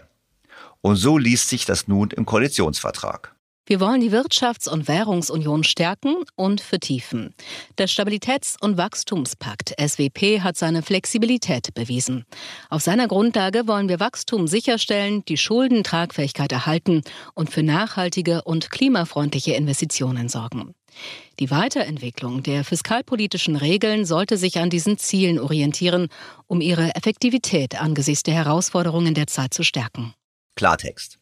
Und so liest sich das nun im Koalitionsvertrag. Wir wollen die Wirtschafts- und Währungsunion stärken und vertiefen. Der Stabilitäts- und Wachstumspakt SWP hat seine Flexibilität bewiesen. Auf seiner Grundlage wollen wir Wachstum sicherstellen, die Schuldentragfähigkeit erhalten und für nachhaltige und klimafreundliche Investitionen sorgen. Die Weiterentwicklung der fiskalpolitischen Regeln sollte sich an diesen Zielen orientieren, um ihre Effektivität angesichts der Herausforderungen der Zeit zu stärken. Klartext.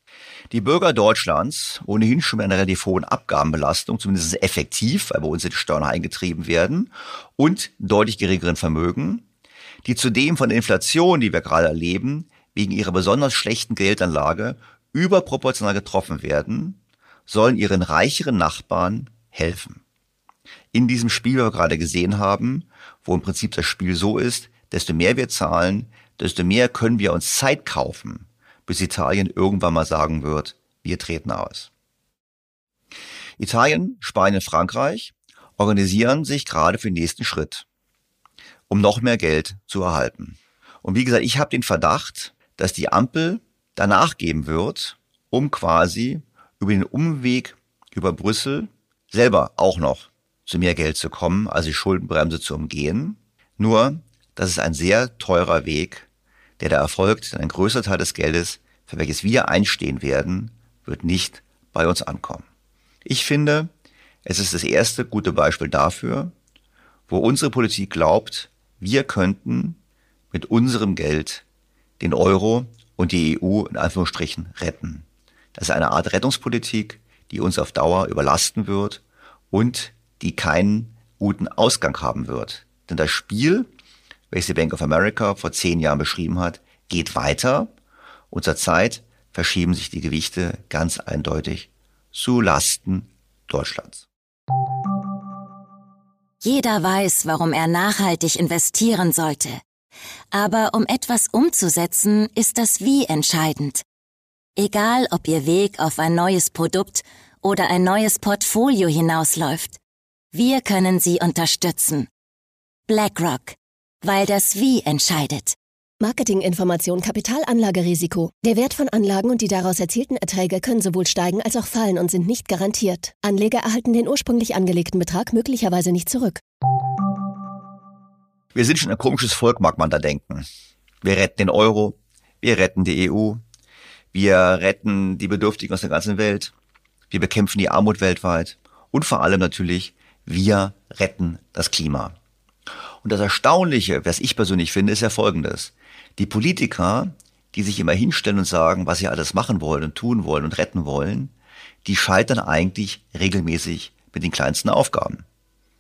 Die Bürger Deutschlands, ohnehin schon mit einer relativ hohen Abgabenbelastung, zumindest effektiv, weil bei uns die Steuern eingetrieben werden, und deutlich geringeren Vermögen, die zudem von der Inflation, die wir gerade erleben, wegen ihrer besonders schlechten Geldanlage überproportional getroffen werden, sollen ihren reicheren Nachbarn helfen. In diesem Spiel, was wir gerade gesehen haben, wo im Prinzip das Spiel so ist, desto mehr wir zahlen, desto mehr können wir uns Zeit kaufen, bis Italien irgendwann mal sagen wird, wir treten aus. Italien, Spanien, Frankreich organisieren sich gerade für den nächsten Schritt, um noch mehr Geld zu erhalten. Und wie gesagt, ich habe den Verdacht, dass die Ampel danach geben wird, um quasi über den Umweg über Brüssel selber auch noch zu mehr Geld zu kommen, also die Schuldenbremse zu umgehen. Nur, das ist ein sehr teurer Weg, der da erfolgt, denn ein größer Teil des Geldes, für welches wir einstehen werden, wird nicht bei uns ankommen. Ich finde, es ist das erste gute Beispiel dafür, wo unsere Politik glaubt, wir könnten mit unserem Geld den Euro und die EU in Anführungsstrichen retten. Das ist eine Art Rettungspolitik, die uns auf Dauer überlasten wird und die keinen guten Ausgang haben wird. Denn das Spiel welches die Bank of America vor zehn Jahren beschrieben hat, geht weiter und zur Zeit verschieben sich die Gewichte ganz eindeutig zu Lasten Deutschlands. Jeder weiß, warum er nachhaltig investieren sollte. Aber um etwas umzusetzen, ist das Wie entscheidend. Egal, ob Ihr Weg auf ein neues Produkt oder ein neues Portfolio hinausläuft, wir können Sie unterstützen. BlackRock weil das Wie entscheidet. Marketinginformation Kapitalanlagerisiko. Der Wert von Anlagen und die daraus erzielten Erträge können sowohl steigen als auch fallen und sind nicht garantiert. Anleger erhalten den ursprünglich angelegten Betrag möglicherweise nicht zurück. Wir sind schon ein komisches Volk, mag man da denken. Wir retten den Euro, wir retten die EU, wir retten die Bedürftigen aus der ganzen Welt, wir bekämpfen die Armut weltweit und vor allem natürlich, wir retten das Klima. Und das Erstaunliche, was ich persönlich finde, ist ja folgendes. Die Politiker, die sich immer hinstellen und sagen, was sie alles machen wollen und tun wollen und retten wollen, die scheitern eigentlich regelmäßig mit den kleinsten Aufgaben.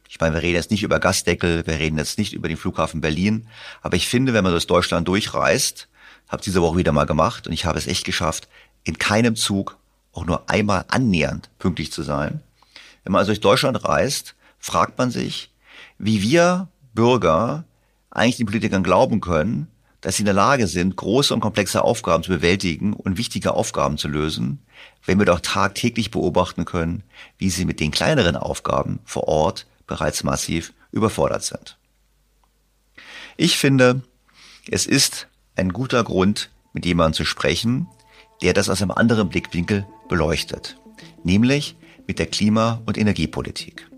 Ich meine, wir reden jetzt nicht über Gasdeckel, wir reden jetzt nicht über den Flughafen Berlin, aber ich finde, wenn man durch Deutschland durchreist, habe diese Woche wieder mal gemacht und ich habe es echt geschafft, in keinem Zug auch nur einmal annähernd pünktlich zu sein. Wenn man also durch Deutschland reist, fragt man sich, wie wir Bürger eigentlich den Politikern glauben können, dass sie in der Lage sind, große und komplexe Aufgaben zu bewältigen und wichtige Aufgaben zu lösen, wenn wir doch tagtäglich beobachten können, wie sie mit den kleineren Aufgaben vor Ort bereits massiv überfordert sind. Ich finde, es ist ein guter Grund, mit jemandem zu sprechen, der das aus einem anderen Blickwinkel beleuchtet, nämlich mit der Klima- und Energiepolitik.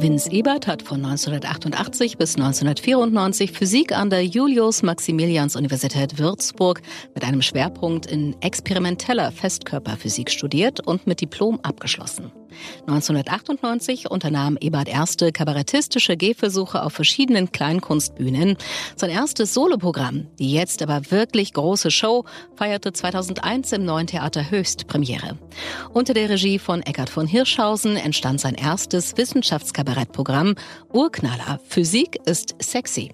Vince Ebert hat von 1988 bis 1994 Physik an der Julius-Maximilians-Universität Würzburg mit einem Schwerpunkt in experimenteller Festkörperphysik studiert und mit Diplom abgeschlossen. 1998 unternahm Ebert erste kabarettistische Gehversuche auf verschiedenen Kleinkunstbühnen. Sein erstes Soloprogramm, die jetzt aber wirklich große Show, feierte 2001 im Neuen Theater Höchst Premiere. Unter der Regie von Eckhard von Hirschhausen entstand sein erstes Wissenschaftskabarettprogramm Urknaller. Physik ist sexy.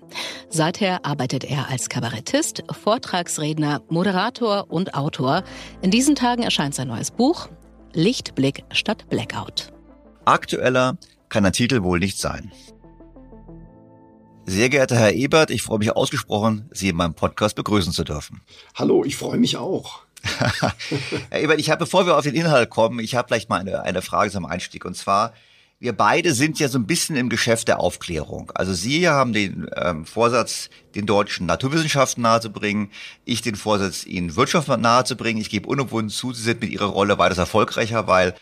Seither arbeitet er als Kabarettist, Vortragsredner, Moderator und Autor. In diesen Tagen erscheint sein neues Buch Lichtblick statt Blackout. Aktueller kann der Titel wohl nicht sein. Sehr geehrter Herr Ebert, ich freue mich ausgesprochen, Sie in meinem Podcast begrüßen zu dürfen. Hallo, ich freue mich auch. Herr Ebert, ich habe, bevor wir auf den Inhalt kommen, ich habe vielleicht mal eine, eine Frage zum Einstieg. Und zwar, wir beide sind ja so ein bisschen im Geschäft der Aufklärung. Also Sie haben den ähm, Vorsatz, den deutschen Naturwissenschaften nahezubringen, ich den Vorsatz, Ihnen Wirtschaft nahezubringen. Ich gebe unumwunden zu, Sie sind mit Ihrer Rolle weitaus erfolgreicher, weil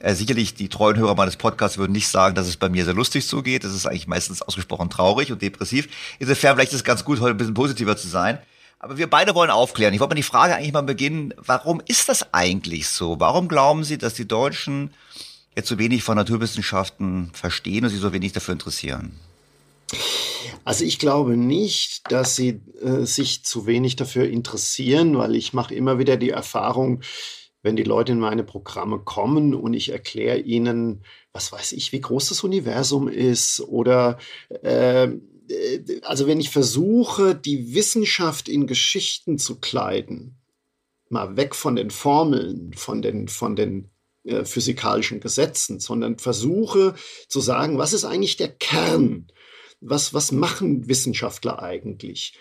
äh, sicherlich die treuen Hörer meines Podcasts würden nicht sagen, dass es bei mir sehr lustig zugeht. Das ist eigentlich meistens ausgesprochen traurig und depressiv. Insofern vielleicht ist es ganz gut, heute ein bisschen positiver zu sein. Aber wir beide wollen aufklären. Ich wollte mal die Frage eigentlich mal beginnen, warum ist das eigentlich so? Warum glauben Sie, dass die Deutschen jetzt so wenig von Naturwissenschaften verstehen und sich so wenig dafür interessieren? Also ich glaube nicht, dass sie äh, sich zu wenig dafür interessieren, weil ich mache immer wieder die Erfahrung, wenn die Leute in meine Programme kommen und ich erkläre ihnen, was weiß ich, wie groß das Universum ist oder äh, also wenn ich versuche, die Wissenschaft in Geschichten zu kleiden, mal weg von den Formeln, von den, von den äh, physikalischen Gesetzen, sondern versuche zu sagen, was ist eigentlich der Kern? Was, was machen Wissenschaftler eigentlich?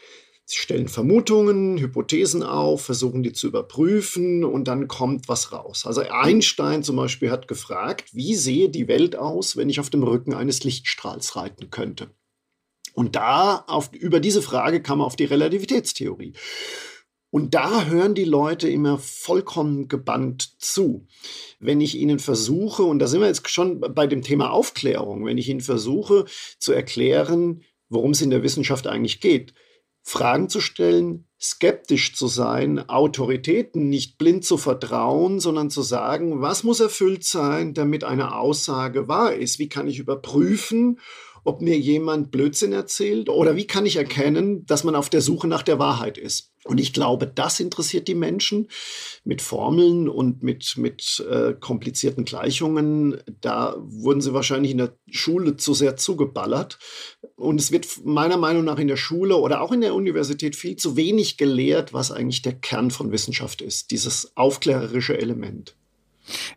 Sie stellen Vermutungen, Hypothesen auf, versuchen die zu überprüfen und dann kommt was raus. Also Einstein zum Beispiel hat gefragt, wie sehe die Welt aus, wenn ich auf dem Rücken eines Lichtstrahls reiten könnte? Und da auf, über diese Frage kam er auf die Relativitätstheorie. Und da hören die Leute immer vollkommen gebannt zu. Wenn ich ihnen versuche, und da sind wir jetzt schon bei dem Thema Aufklärung, wenn ich ihnen versuche zu erklären, worum es in der Wissenschaft eigentlich geht, Fragen zu stellen, skeptisch zu sein, Autoritäten nicht blind zu vertrauen, sondern zu sagen, was muss erfüllt sein, damit eine Aussage wahr ist? Wie kann ich überprüfen, ob mir jemand Blödsinn erzählt oder wie kann ich erkennen, dass man auf der Suche nach der Wahrheit ist. Und ich glaube, das interessiert die Menschen mit Formeln und mit, mit äh, komplizierten Gleichungen. Da wurden sie wahrscheinlich in der Schule zu sehr zugeballert. Und es wird meiner Meinung nach in der Schule oder auch in der Universität viel zu wenig gelehrt, was eigentlich der Kern von Wissenschaft ist, dieses aufklärerische Element.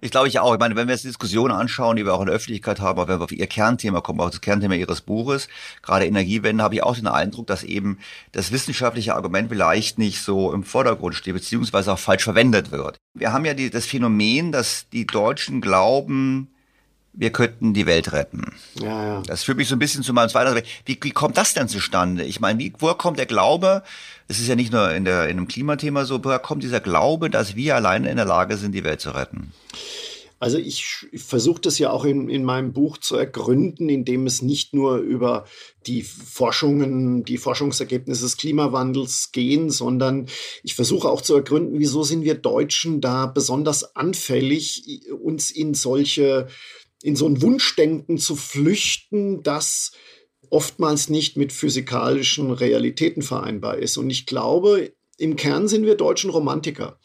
Ich glaube ich auch. Ich meine, wenn wir jetzt Diskussionen anschauen, die wir auch in der Öffentlichkeit haben, wenn wir auf Ihr Kernthema kommen, auch das Kernthema Ihres Buches, gerade Energiewende, habe ich auch den Eindruck, dass eben das wissenschaftliche Argument vielleicht nicht so im Vordergrund steht, beziehungsweise auch falsch verwendet wird. Wir haben ja die, das Phänomen, dass die Deutschen glauben, wir könnten die Welt retten. Ja, ja. Das führt mich so ein bisschen zu meinem zweiten. Wie, wie kommt das denn zustande? Ich meine, wie, woher kommt der Glaube? Es ist ja nicht nur in, der, in einem Klimathema so, woher kommt dieser Glaube, dass wir alleine in der Lage sind, die Welt zu retten? Also ich, ich versuche das ja auch in, in meinem Buch zu ergründen, indem es nicht nur über die Forschungen, die Forschungsergebnisse des Klimawandels gehen, sondern ich versuche auch zu ergründen, wieso sind wir Deutschen da besonders anfällig, uns in solche in so ein Wunschdenken zu flüchten, das oftmals nicht mit physikalischen Realitäten vereinbar ist. Und ich glaube, im Kern sind wir deutschen Romantiker.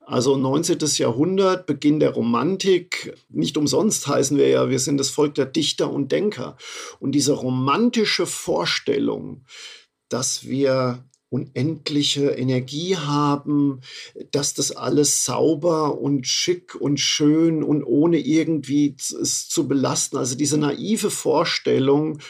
Also 19. Jahrhundert, Beginn der Romantik. Nicht umsonst heißen wir ja, wir sind das Volk der Dichter und Denker. Und diese romantische Vorstellung, dass wir unendliche Energie haben, dass das alles sauber und schick und schön und ohne irgendwie es zu belasten. Also diese naive Vorstellung,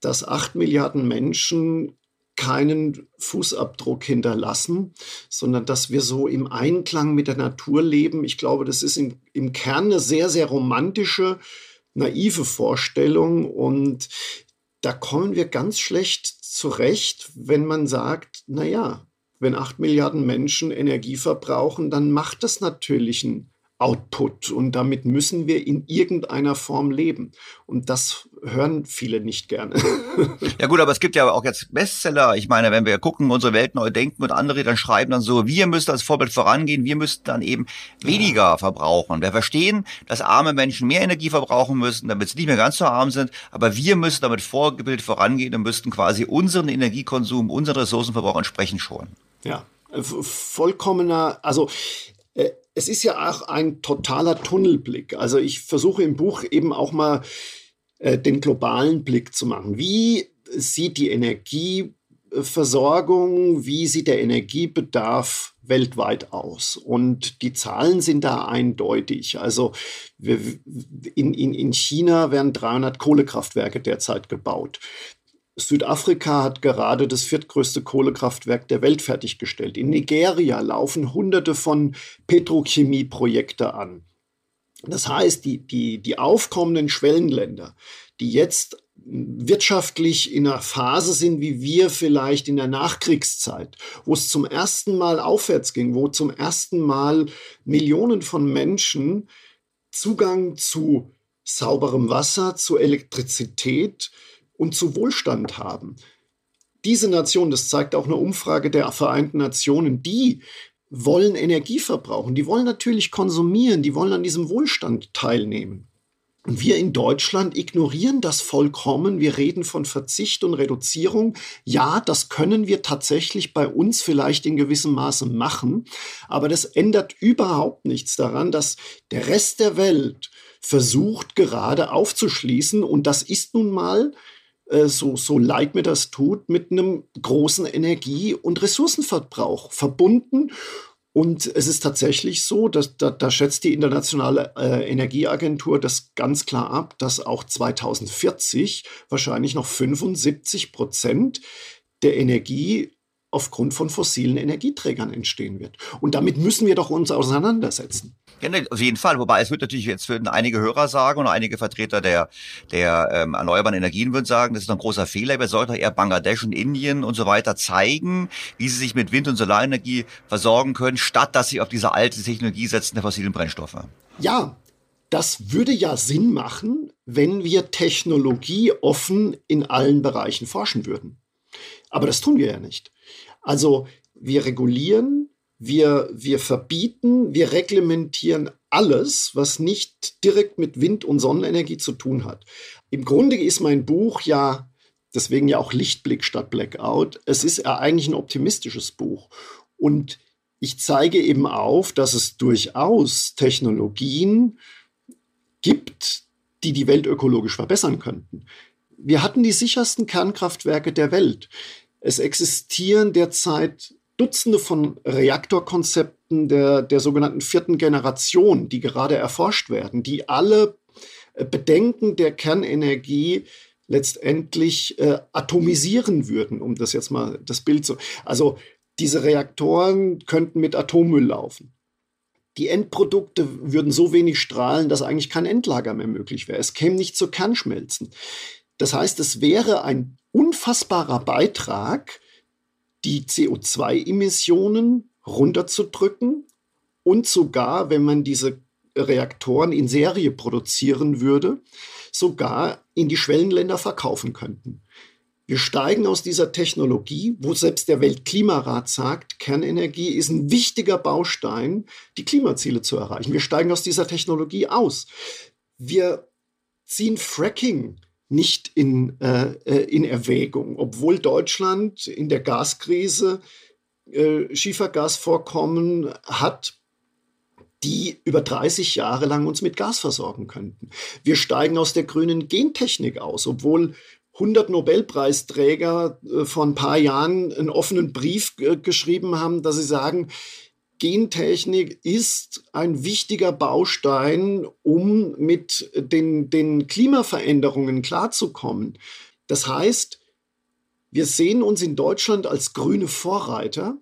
dass acht Milliarden Menschen keinen Fußabdruck hinterlassen, sondern dass wir so im Einklang mit der Natur leben. Ich glaube, das ist im, im Kern eine sehr, sehr romantische, naive Vorstellung und da kommen wir ganz schlecht zurecht, wenn man sagt, na ja, wenn acht Milliarden Menschen Energie verbrauchen, dann macht das natürlich einen Output und damit müssen wir in irgendeiner Form leben. Und das hören viele nicht gerne. ja gut, aber es gibt ja auch jetzt Bestseller. Ich meine, wenn wir gucken, unsere Welt neu denken und andere dann schreiben dann so, wir müssen als Vorbild vorangehen, wir müssen dann eben weniger ja. verbrauchen. Wir verstehen, dass arme Menschen mehr Energie verbrauchen müssen, damit sie nicht mehr ganz so arm sind, aber wir müssen damit vorgebildet vorangehen und müssten quasi unseren Energiekonsum, unseren Ressourcenverbrauch entsprechend schonen. Ja, vollkommener, also äh, es ist ja auch ein totaler Tunnelblick. Also ich versuche im Buch eben auch mal äh, den globalen Blick zu machen. Wie sieht die Energieversorgung, wie sieht der Energiebedarf weltweit aus? Und die Zahlen sind da eindeutig. Also wir, in, in, in China werden 300 Kohlekraftwerke derzeit gebaut. Südafrika hat gerade das viertgrößte Kohlekraftwerk der Welt fertiggestellt. In Nigeria laufen hunderte von Petrochemieprojekte an. Das heißt, die, die, die aufkommenden Schwellenländer, die jetzt wirtschaftlich in einer Phase sind, wie wir vielleicht in der Nachkriegszeit, wo es zum ersten Mal aufwärts ging, wo zum ersten Mal Millionen von Menschen Zugang zu sauberem Wasser, zu Elektrizität, und zu Wohlstand haben. Diese Nation, das zeigt auch eine Umfrage der Vereinten Nationen, die wollen Energie verbrauchen, die wollen natürlich konsumieren, die wollen an diesem Wohlstand teilnehmen. Und wir in Deutschland ignorieren das vollkommen. Wir reden von Verzicht und Reduzierung. Ja, das können wir tatsächlich bei uns vielleicht in gewissem Maße machen. Aber das ändert überhaupt nichts daran, dass der Rest der Welt versucht gerade aufzuschließen. Und das ist nun mal so, so leid mir das tut, mit einem großen Energie- und Ressourcenverbrauch verbunden. Und es ist tatsächlich so, dass da, da schätzt die Internationale äh, Energieagentur das ganz klar ab, dass auch 2040 wahrscheinlich noch 75 Prozent der Energie aufgrund von fossilen Energieträgern entstehen wird. Und damit müssen wir doch uns auseinandersetzen. Ja, auf jeden Fall. Wobei es wird natürlich jetzt würden einige Hörer sagen und einige Vertreter der, der ähm, erneuerbaren Energien würden sagen, das ist ein großer Fehler. Wir sollten doch eher Bangladesch und Indien und so weiter zeigen, wie sie sich mit Wind- und Solarenergie versorgen können, statt dass sie auf diese alte Technologie setzen der fossilen Brennstoffe. Ja, das würde ja Sinn machen, wenn wir technologieoffen in allen Bereichen forschen würden. Aber das tun wir ja nicht. Also wir regulieren, wir, wir verbieten, wir reglementieren alles, was nicht direkt mit Wind- und Sonnenenergie zu tun hat. Im Grunde ist mein Buch ja, deswegen ja auch Lichtblick statt Blackout, es ist ja eigentlich ein optimistisches Buch. Und ich zeige eben auf, dass es durchaus Technologien gibt, die die Welt ökologisch verbessern könnten. Wir hatten die sichersten Kernkraftwerke der Welt. Es existieren derzeit Dutzende von Reaktorkonzepten der, der sogenannten vierten Generation, die gerade erforscht werden, die alle äh, Bedenken der Kernenergie letztendlich äh, atomisieren würden, um das jetzt mal das Bild zu. Also diese Reaktoren könnten mit Atommüll laufen. Die Endprodukte würden so wenig strahlen, dass eigentlich kein Endlager mehr möglich wäre. Es käme nicht zu Kernschmelzen. Das heißt, es wäre ein unfassbarer Beitrag die CO2-Emissionen runterzudrücken und sogar, wenn man diese Reaktoren in Serie produzieren würde, sogar in die Schwellenländer verkaufen könnten. Wir steigen aus dieser Technologie, wo selbst der Weltklimarat sagt, Kernenergie ist ein wichtiger Baustein, die Klimaziele zu erreichen. Wir steigen aus dieser Technologie aus. Wir ziehen Fracking nicht in, äh, äh, in Erwägung, obwohl Deutschland in der Gaskrise äh, Schiefergasvorkommen hat, die über 30 Jahre lang uns mit Gas versorgen könnten. Wir steigen aus der grünen Gentechnik aus, obwohl 100 Nobelpreisträger äh, vor ein paar Jahren einen offenen Brief äh, geschrieben haben, dass sie sagen, Gentechnik ist ein wichtiger Baustein, um mit den, den Klimaveränderungen klarzukommen. Das heißt, wir sehen uns in Deutschland als grüne Vorreiter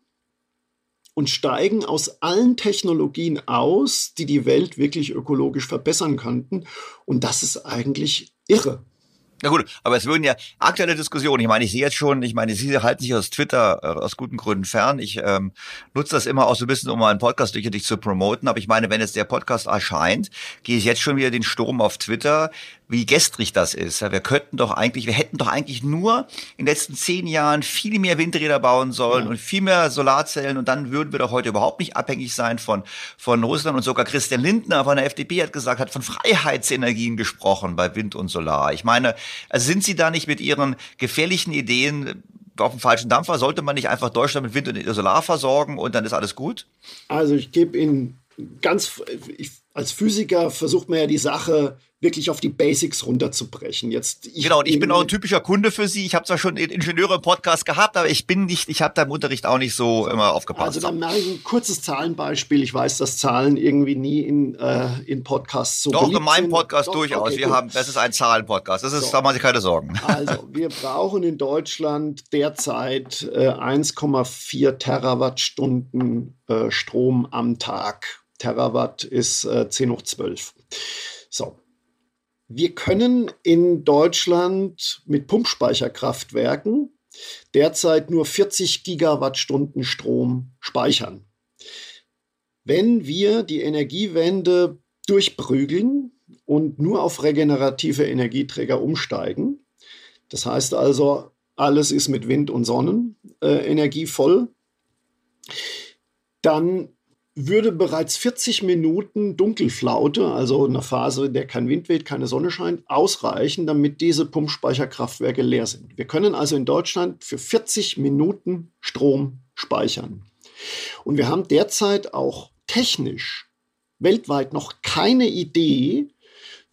und steigen aus allen Technologien aus, die die Welt wirklich ökologisch verbessern könnten. Und das ist eigentlich irre. Na gut, aber es würden ja aktuelle Diskussionen, ich meine, ich sehe jetzt schon, ich meine, Sie halten sich aus Twitter äh, aus guten Gründen fern. Ich ähm, nutze das immer auch so ein bisschen, um meinen Podcast durch dich zu promoten. Aber ich meine, wenn jetzt der Podcast erscheint, gehe ich jetzt schon wieder den Sturm auf Twitter wie gestrig das ist. wir könnten doch eigentlich, wir hätten doch eigentlich nur in den letzten zehn Jahren viel mehr Windräder bauen sollen ja. und viel mehr Solarzellen und dann würden wir doch heute überhaupt nicht abhängig sein von, von Russland. Und sogar Christian Lindner von der FDP hat gesagt, hat von Freiheitsenergien gesprochen bei Wind und Solar. Ich meine, also sind Sie da nicht mit Ihren gefährlichen Ideen auf dem falschen Dampfer? Sollte man nicht einfach Deutschland mit Wind und Solar versorgen und dann ist alles gut? Also ich gebe Ihnen ganz, ich, als Physiker versucht man ja die Sache wirklich auf die Basics runterzubrechen. Jetzt genau, und ich bin auch ein typischer Kunde für Sie. Ich habe zwar schon Ingenieure im Podcast gehabt, aber ich bin nicht, ich habe da im Unterricht auch nicht so immer aufgepasst. Also dann mache ich ein kurzes Zahlenbeispiel. Ich weiß, dass Zahlen irgendwie nie in, äh, in Podcasts so Doch, in meinem Podcast Doch, durchaus. Okay, wir gut. haben, das ist ein Zahlenpodcast. Das ist, so. da machen Sie keine Sorgen. Also, wir brauchen in Deutschland derzeit äh, 1,4 Terawattstunden äh, Strom am Tag. Terawatt ist äh, 10 hoch 12. So, wir können in Deutschland mit Pumpspeicherkraftwerken derzeit nur 40 Gigawattstunden Strom speichern. Wenn wir die Energiewende durchprügeln und nur auf regenerative Energieträger umsteigen, das heißt also, alles ist mit Wind und Sonnenenergie äh, voll, dann würde bereits 40 Minuten Dunkelflaute, also eine Phase, in der kein Wind weht, keine Sonne scheint, ausreichen, damit diese Pumpspeicherkraftwerke leer sind. Wir können also in Deutschland für 40 Minuten Strom speichern. Und wir haben derzeit auch technisch weltweit noch keine Idee,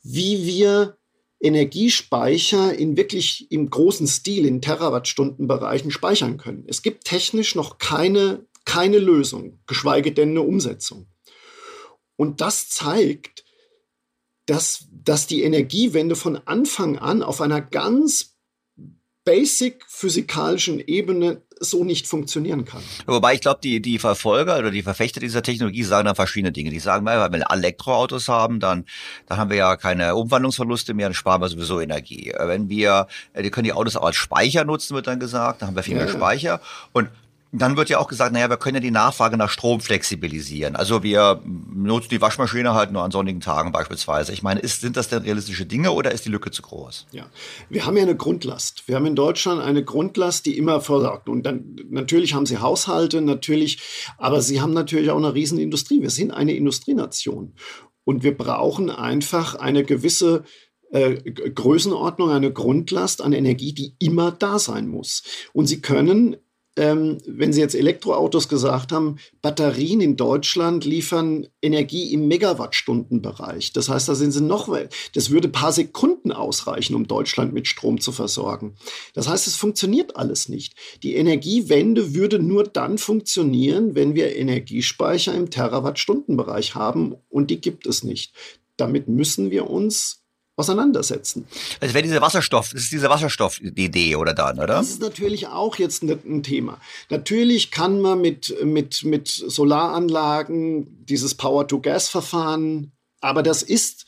wie wir Energiespeicher in wirklich im großen Stil in Terawattstundenbereichen speichern können. Es gibt technisch noch keine keine Lösung, geschweige denn eine Umsetzung. Und das zeigt, dass, dass die Energiewende von Anfang an auf einer ganz basic physikalischen Ebene so nicht funktionieren kann. Wobei ich glaube, die, die Verfolger oder die Verfechter dieser Technologie sagen dann verschiedene Dinge. Die sagen, wenn wir Elektroautos haben, dann, dann haben wir ja keine Umwandlungsverluste mehr, dann sparen wir sowieso Energie. Wenn wir, die können die Autos auch als Speicher nutzen, wird dann gesagt, dann haben wir viel mehr ja. Speicher. Und dann wird ja auch gesagt, naja, wir können ja die Nachfrage nach Strom flexibilisieren. Also wir nutzen die Waschmaschine halt nur an sonnigen Tagen beispielsweise. Ich meine, ist, sind das denn realistische Dinge oder ist die Lücke zu groß? Ja, wir haben ja eine Grundlast. Wir haben in Deutschland eine Grundlast, die immer versorgt. Und dann natürlich haben sie Haushalte, natürlich, aber sie haben natürlich auch eine Riesenindustrie. Wir sind eine Industrienation. Und wir brauchen einfach eine gewisse äh, Größenordnung, eine Grundlast an Energie, die immer da sein muss. Und sie können ähm, wenn Sie jetzt Elektroautos gesagt haben, Batterien in Deutschland liefern Energie im Megawattstundenbereich. Das heißt, da sind sie noch, das würde paar Sekunden ausreichen, um Deutschland mit Strom zu versorgen. Das heißt, es funktioniert alles nicht. Die Energiewende würde nur dann funktionieren, wenn wir Energiespeicher im Terawattstundenbereich haben und die gibt es nicht. Damit müssen wir uns auseinandersetzen. Also wäre diese Wasserstoff, das ist diese Wasserstoff-Idee oder dann, oder? Das ist natürlich auch jetzt ein Thema. Natürlich kann man mit, mit, mit Solaranlagen dieses Power-to-Gas-Verfahren, aber das ist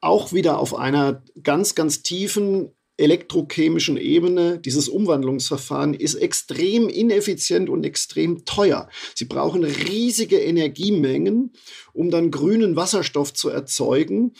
auch wieder auf einer ganz, ganz tiefen elektrochemischen Ebene, dieses Umwandlungsverfahren ist extrem ineffizient und extrem teuer. Sie brauchen riesige Energiemengen, um dann grünen Wasserstoff zu erzeugen.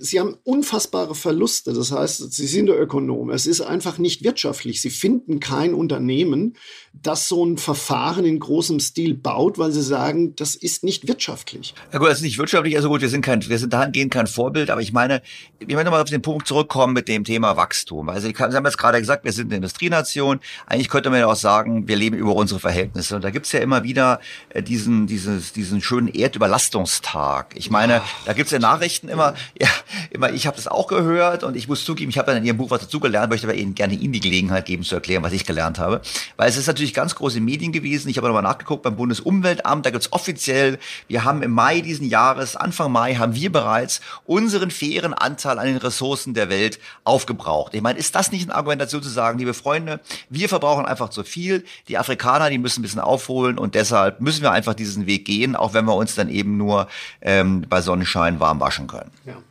Sie haben unfassbare Verluste. Das heißt, Sie sind der Ökonom. Es ist einfach nicht wirtschaftlich. Sie finden kein Unternehmen, das so ein Verfahren in großem Stil baut, weil sie sagen, das ist nicht wirtschaftlich. Ja gut, das ist nicht wirtschaftlich, also gut, wir sind kein, wir sind dahingehend kein Vorbild, aber ich meine, ich möchte mal auf den Punkt zurückkommen mit dem Thema Wachstum. Also Sie haben jetzt gerade gesagt, wir sind eine Industrienation. Eigentlich könnte man ja auch sagen, wir leben über unsere Verhältnisse. Und da gibt's ja immer wieder äh, diesen, dieses, diesen schönen Erdüberlast Erdüberlastungstag. Ich meine, da gibt's ja Nachrichten immer, ja, immer, ich habe das auch gehört und ich muss zugeben, ich habe dann in Ihrem Buch was dazu gelernt, möchte aber Ihnen gerne Ihnen die Gelegenheit geben zu erklären, was ich gelernt habe. Weil es ist natürlich ganz große Medien gewesen. Ich habe nochmal nachgeguckt beim Bundesumweltamt, da gibt's offiziell, wir haben im Mai diesen Jahres, Anfang Mai, haben wir bereits unseren fairen Anteil an den Ressourcen der Welt aufgebraucht. Ich meine, ist das nicht ein Argument dazu zu sagen, liebe Freunde, wir verbrauchen einfach zu viel, die Afrikaner, die müssen ein bisschen aufholen und deshalb müssen wir einfach diesen Weg gehen, auch wenn wir uns dann eben nur ähm, bei Sonnenschein warm waschen können. Ja.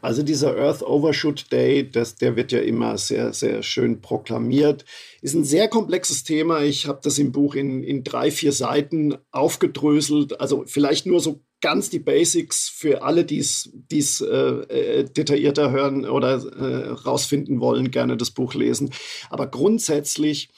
Also dieser Earth Overshoot Day, das, der wird ja immer sehr, sehr schön proklamiert. Ist ein sehr komplexes Thema. Ich habe das im Buch in, in drei, vier Seiten aufgedröselt. Also vielleicht nur so ganz die Basics für alle, die es äh, äh, detaillierter hören oder äh, rausfinden wollen, gerne das Buch lesen. Aber grundsätzlich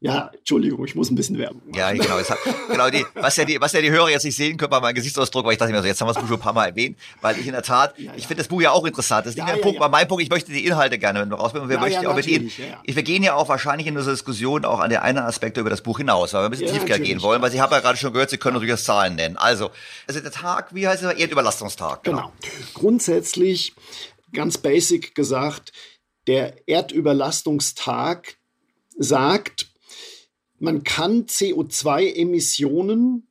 ja, Entschuldigung, ich muss ein bisschen Werbung machen. Ja, genau. Hat, genau die, was, ja die, was ja die Hörer jetzt nicht sehen können bei meinem Gesichtsausdruck, weil ich dachte mir so, jetzt haben wir das Buch schon ein paar Mal erwähnt, weil ich in der Tat, ja, ja. ich finde das Buch ja auch interessant. Das ist nicht ja, mein Punkt, aber mein Punkt, ich möchte die Inhalte gerne rausfinden. Und wir möchten auch mit Ihnen, wir gehen ja auch wahrscheinlich in unserer Diskussion auch an der einen Aspekte über das Buch hinaus, weil wir ein bisschen tiefer gehen wollen, weil Sie haben ja gerade schon gehört, Sie können natürlich das Zahlen nennen. Also, also der Tag, wie heißt er? Erdüberlastungstag. Genau. genau. Grundsätzlich, ganz basic gesagt, der Erdüberlastungstag sagt, man kann CO2-Emissionen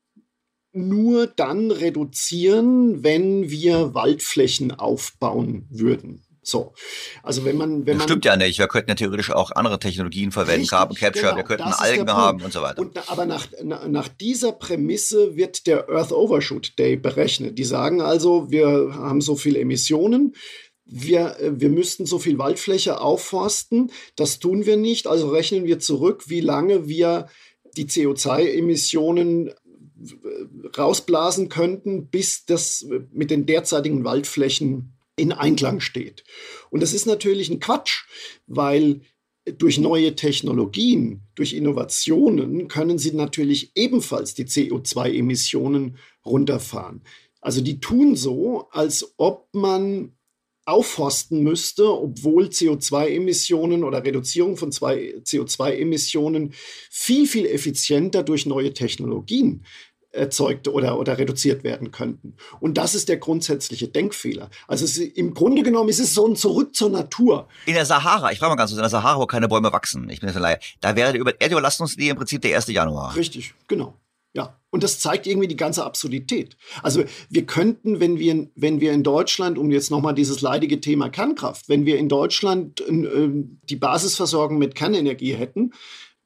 nur dann reduzieren, wenn wir Waldflächen aufbauen würden. So, also wenn man, wenn das man stimmt ja nicht. Wir könnten ja theoretisch auch andere Technologien verwenden, richtig, Carbon Capture, genau, wir könnten Algen haben und so weiter. Und, aber nach, nach dieser Prämisse wird der Earth Overshoot Day berechnet. Die sagen also, wir haben so viele Emissionen, wir, äh, wir müssten so viel Waldfläche aufforsten. Das tun wir nicht. Also rechnen wir zurück, wie lange wir die CO2-Emissionen äh, rausblasen könnten, bis das mit den derzeitigen Waldflächen in Einklang steht. Und das ist natürlich ein Quatsch, weil durch neue Technologien, durch Innovationen können sie natürlich ebenfalls die CO2-Emissionen runterfahren. Also die tun so, als ob man aufforsten müsste, obwohl CO2-Emissionen oder Reduzierung von CO2-Emissionen viel, viel effizienter durch neue Technologien erzeugt oder, oder reduziert werden könnten. Und das ist der grundsätzliche Denkfehler. Also es, im Grunde genommen ist es so ein Zurück zur Natur. In der Sahara, ich frage mal ganz kurz, in der Sahara, wo keine Bäume wachsen, ich bin jetzt leider, da wäre der Erdüberlastungslinie im Prinzip der 1. Januar. Richtig, genau. Ja, und das zeigt irgendwie die ganze Absurdität. Also wir könnten, wenn wir, wenn wir in Deutschland, um jetzt nochmal dieses leidige Thema Kernkraft, wenn wir in Deutschland äh, die Basisversorgung mit Kernenergie hätten,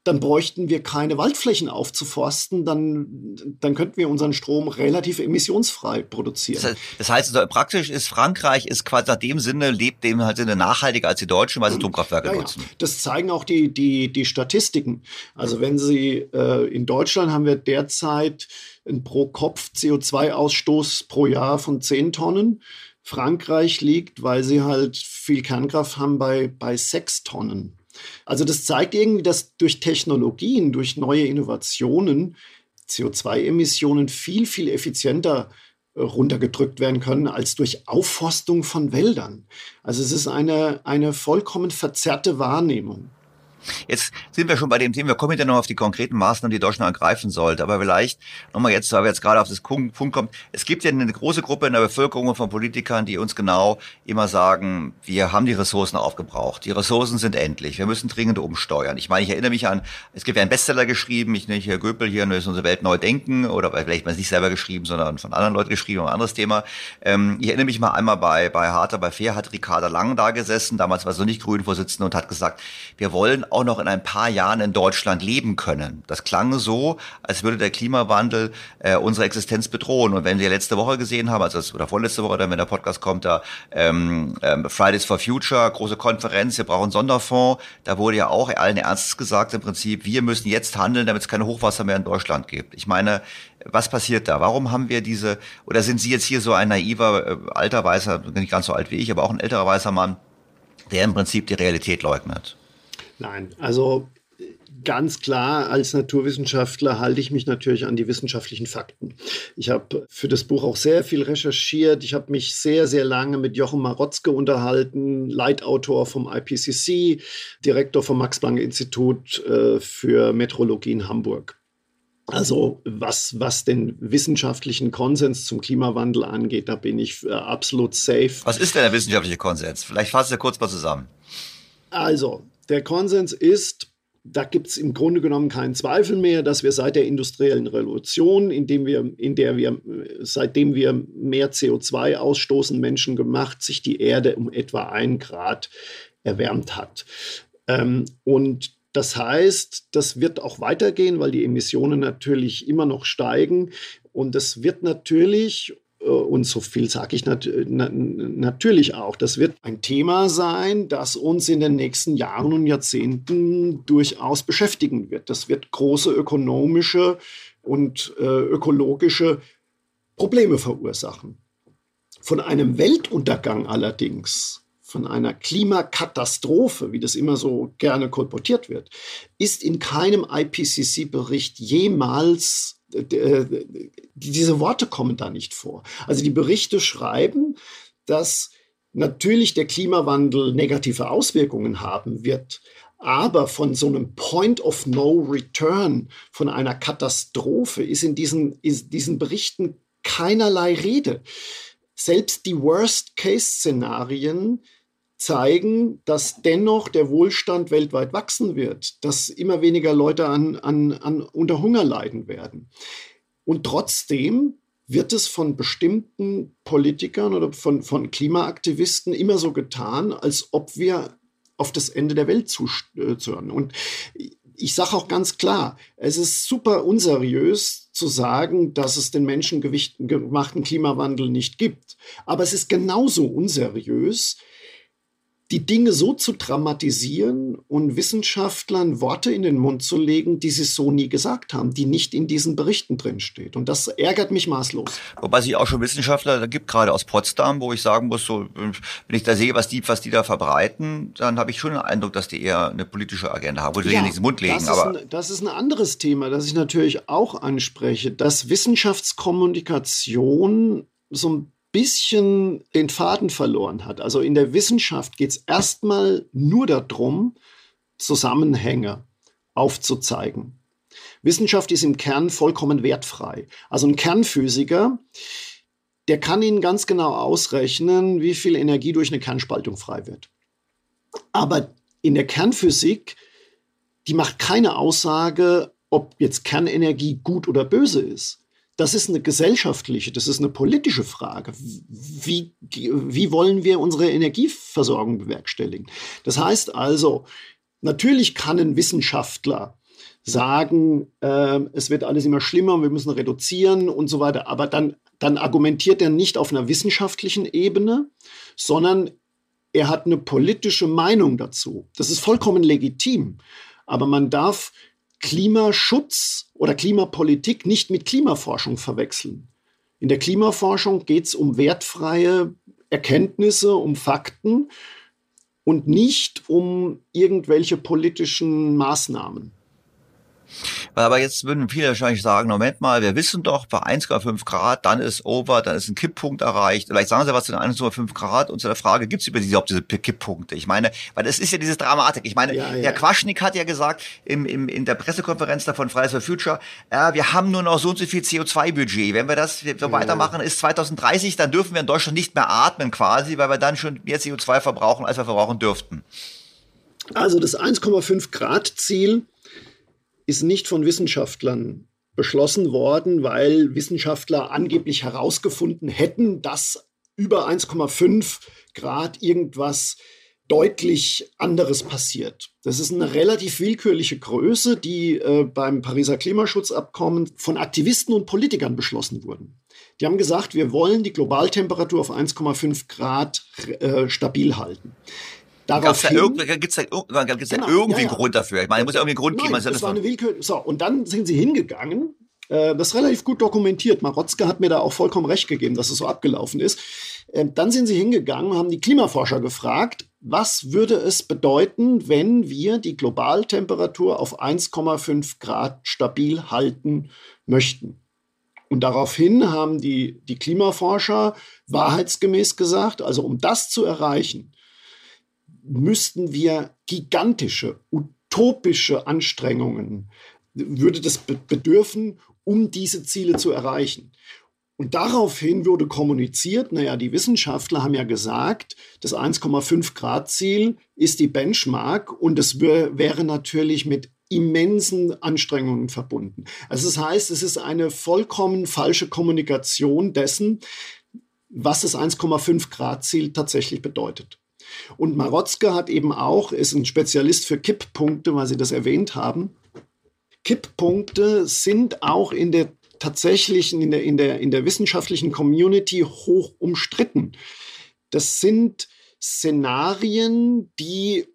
dann bräuchten wir keine Waldflächen aufzuforsten, dann, dann könnten wir unseren Strom relativ emissionsfrei produzieren. Das heißt, also praktisch ist Frankreich ist quasi nach dem Sinne, lebt dem halt Sinne nachhaltiger als die Deutschen, weil sie Atomkraftwerke ja, nutzen. Ja. Das zeigen auch die, die, die Statistiken. Also wenn Sie äh, in Deutschland haben wir derzeit einen Pro-Kopf-CO2-Ausstoß pro Jahr von 10 Tonnen. Frankreich liegt, weil sie halt viel Kernkraft haben, bei, bei 6 Tonnen. Also das zeigt irgendwie, dass durch Technologien, durch neue Innovationen CO2-Emissionen viel, viel effizienter äh, runtergedrückt werden können als durch Aufforstung von Wäldern. Also es ist eine, eine vollkommen verzerrte Wahrnehmung. Jetzt sind wir schon bei dem Thema, wir kommen ja noch auf die konkreten Maßnahmen, die Deutschland ergreifen sollte. Aber vielleicht nochmal jetzt, weil wir jetzt gerade auf das Punkt kommen. Es gibt ja eine große Gruppe in der Bevölkerung von Politikern, die uns genau immer sagen, wir haben die Ressourcen aufgebraucht. Die Ressourcen sind endlich. Wir müssen dringend umsteuern. Ich meine, ich erinnere mich an, es gibt ja einen Bestseller geschrieben, ich nenne hier Göpel hier, ist unsere Welt neu denken, oder vielleicht mal nicht selber geschrieben, sondern von anderen Leuten geschrieben, ein anderes Thema. Ähm, ich erinnere mich mal einmal bei, bei Harter, bei Fair hat Ricarda Lang da gesessen, damals war so nicht Grünen-Vorsitzende und hat gesagt, wir wollen auch noch in ein paar Jahren in Deutschland leben können. Das klang so, als würde der Klimawandel äh, unsere Existenz bedrohen. Und wenn wir letzte Woche gesehen haben, also oder vorletzte Woche, dann wenn der Podcast kommt, da ähm, ähm, Fridays for Future, große Konferenz, wir brauchen Sonderfonds, da wurde ja auch allen Ernstes gesagt im Prinzip, wir müssen jetzt handeln, damit es keine Hochwasser mehr in Deutschland gibt. Ich meine, was passiert da? Warum haben wir diese, oder sind Sie jetzt hier so ein naiver, äh, alter Weißer, nicht ganz so alt wie ich, aber auch ein älterer weißer Mann, der im Prinzip die Realität leugnet? Nein, also ganz klar, als Naturwissenschaftler halte ich mich natürlich an die wissenschaftlichen Fakten. Ich habe für das Buch auch sehr viel recherchiert. Ich habe mich sehr, sehr lange mit Jochen Marotzke unterhalten, Leitautor vom IPCC, Direktor vom Max-Planck-Institut äh, für Metrologie in Hamburg. Also was, was den wissenschaftlichen Konsens zum Klimawandel angeht, da bin ich äh, absolut safe. Was ist denn der wissenschaftliche Konsens? Vielleicht fasst ihr kurz mal zusammen. Also, der Konsens ist, da gibt es im Grunde genommen keinen Zweifel mehr, dass wir seit der industriellen Revolution, in, dem wir, in der wir, seitdem wir mehr CO2 ausstoßen, menschengemacht, sich die Erde um etwa ein Grad erwärmt hat. Ähm, und das heißt, das wird auch weitergehen, weil die Emissionen natürlich immer noch steigen. Und es wird natürlich, und so viel sage ich nat natürlich auch, das wird ein Thema sein, das uns in den nächsten Jahren und Jahrzehnten durchaus beschäftigen wird. Das wird große ökonomische und äh, ökologische Probleme verursachen. Von einem Weltuntergang allerdings von einer Klimakatastrophe, wie das immer so gerne kolportiert wird, ist in keinem IPCC-Bericht jemals, äh, diese Worte kommen da nicht vor. Also die Berichte schreiben, dass natürlich der Klimawandel negative Auswirkungen haben wird, aber von so einem Point of No Return, von einer Katastrophe, ist in diesen, in diesen Berichten keinerlei Rede. Selbst die Worst-Case-Szenarien zeigen, dass dennoch der Wohlstand weltweit wachsen wird, dass immer weniger Leute an, an, an unter Hunger leiden werden. Und trotzdem wird es von bestimmten Politikern oder von, von Klimaaktivisten immer so getan, als ob wir auf das Ende der Welt zuzören. Und ich sage auch ganz klar, es ist super unseriös zu sagen, dass es den menschengemachten Klimawandel nicht gibt. Aber es ist genauso unseriös, die Dinge so zu dramatisieren und Wissenschaftlern Worte in den Mund zu legen, die sie so nie gesagt haben, die nicht in diesen Berichten drinsteht. Und das ärgert mich maßlos. Wobei sich auch schon Wissenschaftler da gibt, gerade aus Potsdam, wo ich sagen muss, so, wenn ich da sehe, was die, was die da verbreiten, dann habe ich schon den Eindruck, dass die eher eine politische Agenda haben. Wo ja, nichts im Mund legen. Das aber ein, das ist ein anderes Thema, das ich natürlich auch anspreche, dass Wissenschaftskommunikation so ein bisschen den Faden verloren hat. Also in der Wissenschaft geht es erstmal nur darum, Zusammenhänge aufzuzeigen. Wissenschaft ist im Kern vollkommen wertfrei. Also ein Kernphysiker, der kann Ihnen ganz genau ausrechnen, wie viel Energie durch eine Kernspaltung frei wird. Aber in der Kernphysik, die macht keine Aussage, ob jetzt Kernenergie gut oder böse ist. Das ist eine gesellschaftliche, das ist eine politische Frage. Wie, wie wollen wir unsere Energieversorgung bewerkstelligen? Das heißt also, natürlich kann ein Wissenschaftler sagen, äh, es wird alles immer schlimmer, wir müssen reduzieren und so weiter. Aber dann, dann argumentiert er nicht auf einer wissenschaftlichen Ebene, sondern er hat eine politische Meinung dazu. Das ist vollkommen legitim. Aber man darf Klimaschutz oder Klimapolitik nicht mit Klimaforschung verwechseln. In der Klimaforschung geht es um wertfreie Erkenntnisse, um Fakten und nicht um irgendwelche politischen Maßnahmen. Aber jetzt würden viele wahrscheinlich sagen, Moment mal, wir wissen doch, bei 1,5 Grad, dann ist over, dann ist ein Kipppunkt erreicht. Vielleicht sagen Sie was zu den 1,5 Grad und zu der Frage, gibt es über diese, Kipppunkte? Ich meine, weil das ist ja diese Dramatik. Ich meine, ja, ja. Herr Quaschnik hat ja gesagt im, im, in der Pressekonferenz davon Fridays for Future, äh, wir haben nur noch so und so viel CO2-Budget. Wenn wir das so ja, weitermachen, ist 2030, dann dürfen wir in Deutschland nicht mehr atmen quasi, weil wir dann schon mehr CO2 verbrauchen, als wir verbrauchen dürften. Also das 1,5 Grad Ziel ist nicht von Wissenschaftlern beschlossen worden, weil Wissenschaftler angeblich herausgefunden hätten, dass über 1,5 Grad irgendwas deutlich anderes passiert. Das ist eine relativ willkürliche Größe, die äh, beim Pariser Klimaschutzabkommen von Aktivisten und Politikern beschlossen wurden. Die haben gesagt, wir wollen die Globaltemperatur auf 1,5 Grad äh, stabil halten. Gibt's da, gibt's da, gibt's da genau, irgendwie ja, ja. einen Grund dafür? Ich meine, es muss ja irgendwie einen Grund Nein, geben. Das war eine Willkür. So, und dann sind sie hingegangen. Äh, das ist relativ gut dokumentiert. Marotzke hat mir da auch vollkommen recht gegeben, dass es so abgelaufen ist. Äh, dann sind sie hingegangen, haben die Klimaforscher gefragt, was würde es bedeuten, wenn wir die Globaltemperatur auf 1,5 Grad stabil halten möchten? Und daraufhin haben die, die Klimaforscher wahrheitsgemäß gesagt, also um das zu erreichen, müssten wir gigantische, utopische Anstrengungen würde das bedürfen, um diese Ziele zu erreichen. Und daraufhin wurde kommuniziert, naja, die Wissenschaftler haben ja gesagt, das 1,5 Grad Ziel ist die Benchmark und es wäre natürlich mit immensen Anstrengungen verbunden. Also das heißt, es ist eine vollkommen falsche Kommunikation dessen, was das 1,5 Grad Ziel tatsächlich bedeutet. Und Marotzke hat eben auch, ist ein Spezialist für Kipppunkte, weil Sie das erwähnt haben. Kipppunkte sind auch in der tatsächlichen, in der, in der, in der wissenschaftlichen Community hoch umstritten. Das sind Szenarien, die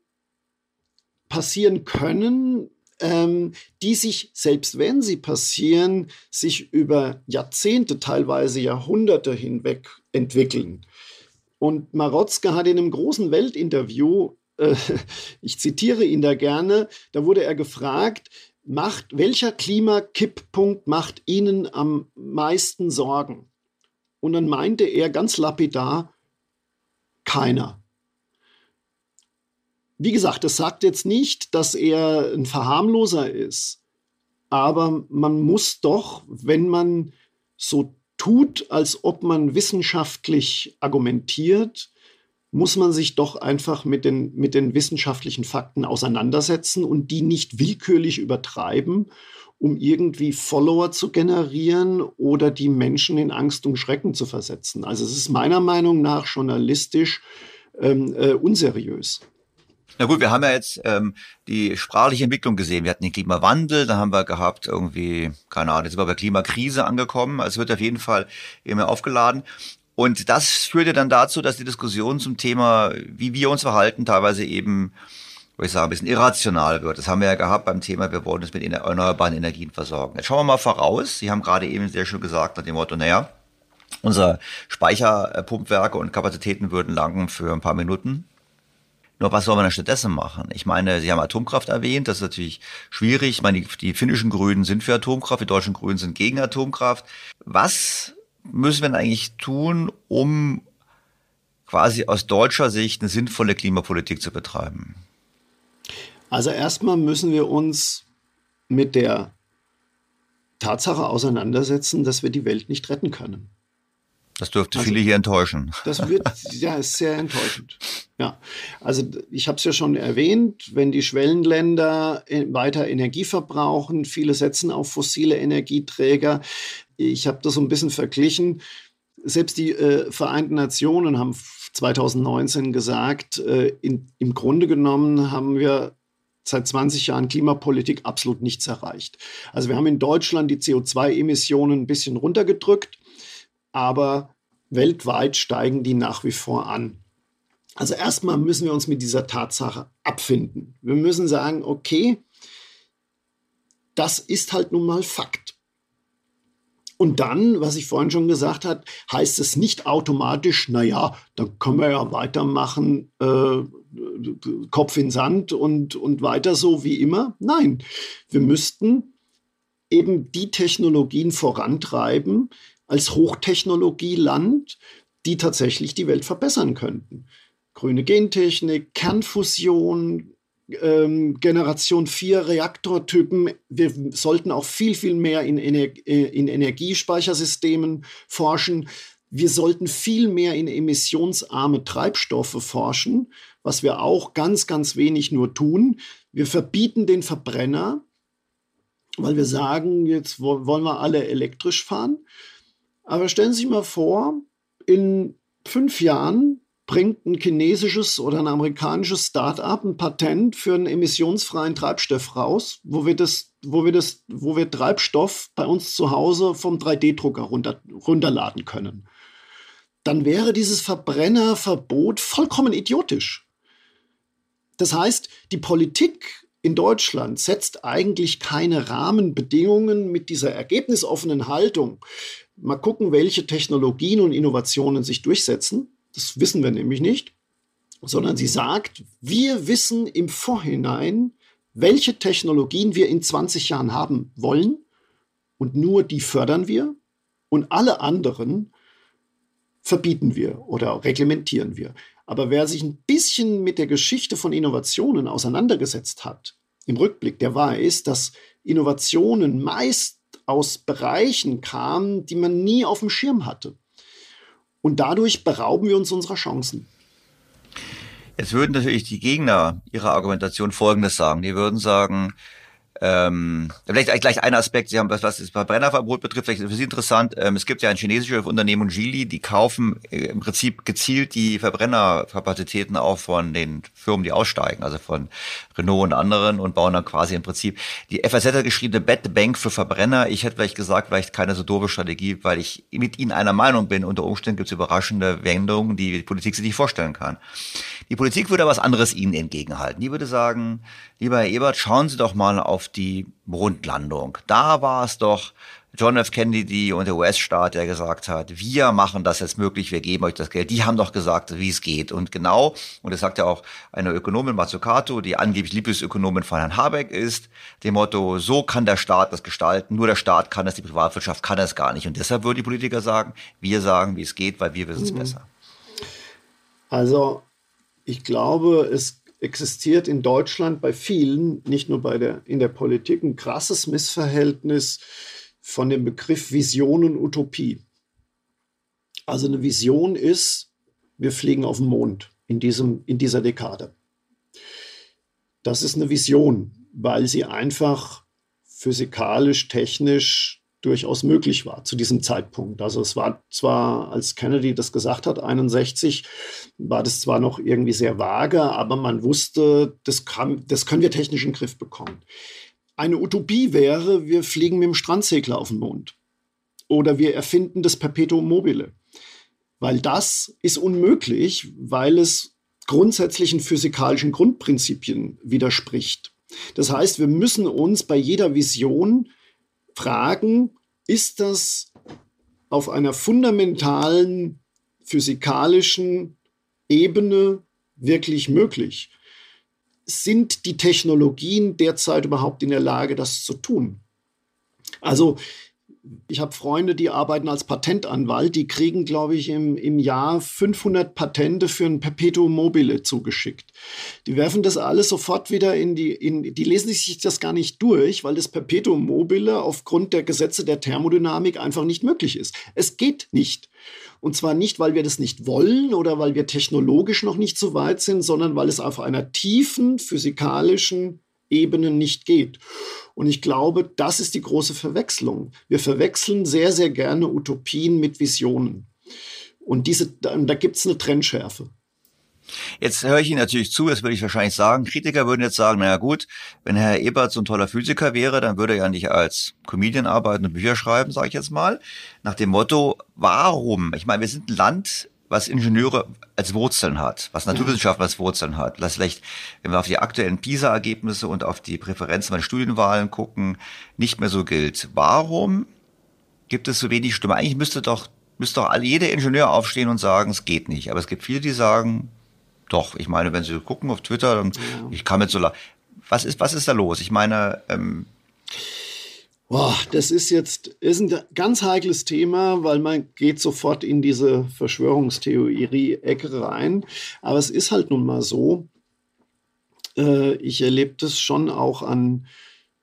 passieren können, ähm, die sich, selbst wenn sie passieren, sich über Jahrzehnte, teilweise Jahrhunderte hinweg entwickeln. Und Marotzke hat in einem großen Weltinterview, äh, ich zitiere ihn da gerne, da wurde er gefragt, macht, welcher Klimakipppunkt macht Ihnen am meisten Sorgen? Und dann meinte er ganz lapidar, keiner. Wie gesagt, das sagt jetzt nicht, dass er ein Verharmloser ist, aber man muss doch, wenn man so tut, als ob man wissenschaftlich argumentiert, muss man sich doch einfach mit den, mit den wissenschaftlichen Fakten auseinandersetzen und die nicht willkürlich übertreiben, um irgendwie Follower zu generieren oder die Menschen in Angst und Schrecken zu versetzen. Also es ist meiner Meinung nach journalistisch ähm, äh, unseriös. Na gut, wir haben ja jetzt ähm, die sprachliche Entwicklung gesehen. Wir hatten den Klimawandel, dann haben wir gehabt irgendwie, keine Ahnung, jetzt sind wir bei Klimakrise angekommen. Also es wird auf jeden Fall immer aufgeladen. Und das führte dann dazu, dass die Diskussion zum Thema, wie wir uns verhalten, teilweise eben, würde ich sagen, ein bisschen irrational wird. Das haben wir ja gehabt beim Thema, wir wollen uns mit erneuerbaren Energien versorgen. Jetzt schauen wir mal voraus. Sie haben gerade eben sehr schön gesagt, nach dem Motto, naja, unsere Speicherpumpwerke und Kapazitäten würden langen für ein paar Minuten. Nur was soll man denn stattdessen machen? Ich meine, Sie haben Atomkraft erwähnt, das ist natürlich schwierig. Ich meine, die, die finnischen Grünen sind für Atomkraft, die deutschen Grünen sind gegen Atomkraft. Was müssen wir denn eigentlich tun, um quasi aus deutscher Sicht eine sinnvolle Klimapolitik zu betreiben? Also erstmal müssen wir uns mit der Tatsache auseinandersetzen, dass wir die Welt nicht retten können. Das dürfte also, viele hier enttäuschen. Das wird ja ist sehr enttäuschend. Ja, also ich habe es ja schon erwähnt, wenn die Schwellenländer weiter Energie verbrauchen, viele setzen auf fossile Energieträger. Ich habe das so ein bisschen verglichen. Selbst die äh, Vereinten Nationen haben 2019 gesagt, äh, in, im Grunde genommen haben wir seit 20 Jahren Klimapolitik absolut nichts erreicht. Also wir haben in Deutschland die CO2-Emissionen ein bisschen runtergedrückt aber weltweit steigen die nach wie vor an. Also erstmal müssen wir uns mit dieser Tatsache abfinden. Wir müssen sagen, okay, das ist halt nun mal Fakt. Und dann, was ich vorhin schon gesagt habe, heißt es nicht automatisch, naja, dann können wir ja weitermachen, äh, Kopf in Sand und, und weiter so wie immer. Nein, wir müssten eben die Technologien vorantreiben, als Hochtechnologieland, die tatsächlich die Welt verbessern könnten. Grüne Gentechnik, Kernfusion, ähm, Generation 4 Reaktortypen. Wir sollten auch viel, viel mehr in, Ener äh, in Energiespeichersystemen forschen. Wir sollten viel mehr in emissionsarme Treibstoffe forschen, was wir auch ganz, ganz wenig nur tun. Wir verbieten den Verbrenner, weil wir sagen, jetzt wollen wir alle elektrisch fahren. Aber stellen Sie sich mal vor, in fünf Jahren bringt ein chinesisches oder ein amerikanisches Start-up ein Patent für einen emissionsfreien Treibstoff raus, wo wir das, wo wir das, wo wir Treibstoff bei uns zu Hause vom 3D-Drucker runter, runterladen können. Dann wäre dieses Verbrennerverbot vollkommen idiotisch. Das heißt, die Politik in Deutschland setzt eigentlich keine Rahmenbedingungen mit dieser ergebnisoffenen Haltung mal gucken, welche Technologien und Innovationen sich durchsetzen. Das wissen wir nämlich nicht, sondern sie sagt, wir wissen im Vorhinein, welche Technologien wir in 20 Jahren haben wollen und nur die fördern wir und alle anderen verbieten wir oder reglementieren wir. Aber wer sich ein bisschen mit der Geschichte von Innovationen auseinandergesetzt hat, im Rückblick, der weiß, dass Innovationen meist aus Bereichen kamen, die man nie auf dem Schirm hatte. Und dadurch berauben wir uns unserer Chancen. Jetzt würden natürlich die Gegner ihrer Argumentation Folgendes sagen. Die würden sagen, ähm, vielleicht gleich ein Aspekt, Sie haben, was, was das Verbrennerverbot betrifft, vielleicht für Sie interessant. Ähm, es gibt ja ein chinesisches Unternehmen, Geely, die kaufen äh, im Prinzip gezielt die Verbrennerkapazitäten auch von den Firmen, die aussteigen, also von Renault und anderen und bauen dann quasi im Prinzip die FAZ hat geschrieben, eine Bad Bank für Verbrenner. Ich hätte vielleicht gesagt, vielleicht keine so doofe Strategie, weil ich mit Ihnen einer Meinung bin. Unter Umständen gibt es überraschende Wendungen, die die Politik sich nicht vorstellen kann. Die Politik würde was anderes Ihnen entgegenhalten. Die würde sagen, lieber Herr Ebert, schauen Sie doch mal auf die Mondlandung. Da war es doch John F. Kennedy und der US-Staat, der gesagt hat, wir machen das jetzt möglich, wir geben euch das Geld. Die haben doch gesagt, wie es geht. Und genau, und das sagt ja auch eine Ökonomin, Mazzucato, die angeblich Lieblingsökonomin von Herrn Habeck ist, dem Motto, so kann der Staat das gestalten, nur der Staat kann das, die Privatwirtschaft kann das gar nicht. Und deshalb würden die Politiker sagen, wir sagen, wie es geht, weil wir wissen es mhm. besser. Also ich glaube, es existiert in Deutschland bei vielen, nicht nur bei der, in der Politik, ein krasses Missverhältnis von dem Begriff Vision und Utopie. Also eine Vision ist, wir fliegen auf den Mond in, diesem, in dieser Dekade. Das ist eine Vision, weil sie einfach physikalisch, technisch durchaus möglich war zu diesem Zeitpunkt. Also es war zwar, als Kennedy das gesagt hat, 61, war das zwar noch irgendwie sehr vage, aber man wusste, das, kann, das können wir technisch in den Griff bekommen. Eine Utopie wäre, wir fliegen mit dem Strandsegler auf den Mond. Oder wir erfinden das Perpetuum mobile. Weil das ist unmöglich, weil es grundsätzlichen physikalischen Grundprinzipien widerspricht. Das heißt, wir müssen uns bei jeder Vision fragen, ist das auf einer fundamentalen physikalischen Ebene wirklich möglich? Sind die Technologien derzeit überhaupt in der Lage, das zu tun? Also ich habe Freunde, die arbeiten als Patentanwalt, die kriegen, glaube ich, im, im Jahr 500 Patente für ein Perpetuum mobile zugeschickt. Die werfen das alles sofort wieder in die, in, die lesen sich das gar nicht durch, weil das Perpetuum mobile aufgrund der Gesetze der Thermodynamik einfach nicht möglich ist. Es geht nicht. Und zwar nicht, weil wir das nicht wollen oder weil wir technologisch noch nicht so weit sind, sondern weil es auf einer tiefen physikalischen Ebene nicht geht. Und ich glaube, das ist die große Verwechslung. Wir verwechseln sehr, sehr gerne Utopien mit Visionen. Und diese, da, gibt es eine Trennschärfe. Jetzt höre ich Ihnen natürlich zu, das würde ich wahrscheinlich sagen. Kritiker würden jetzt sagen, naja gut, wenn Herr Ebert so ein toller Physiker wäre, dann würde er ja nicht als Comedian arbeiten und Bücher schreiben, sage ich jetzt mal. Nach dem Motto, warum? Ich meine, wir sind ein Land, was Ingenieure als Wurzeln hat, was Naturwissenschaften als Wurzeln hat, was vielleicht, wenn wir auf die aktuellen PISA-Ergebnisse und auf die Präferenzen bei Studienwahlen gucken, nicht mehr so gilt. Warum gibt es so wenig Stimme? Eigentlich müsste doch, müsste doch jeder Ingenieur aufstehen und sagen, es geht nicht. Aber es gibt viele, die sagen, doch. Ich meine, wenn Sie gucken auf Twitter, dann, ja. ich kann mit so, was ist, was ist da los? Ich meine, ähm, Boah, das ist jetzt ist ein ganz heikles Thema, weil man geht sofort in diese Verschwörungstheorie-Ecke rein. Aber es ist halt nun mal so. Äh, ich erlebe das schon auch an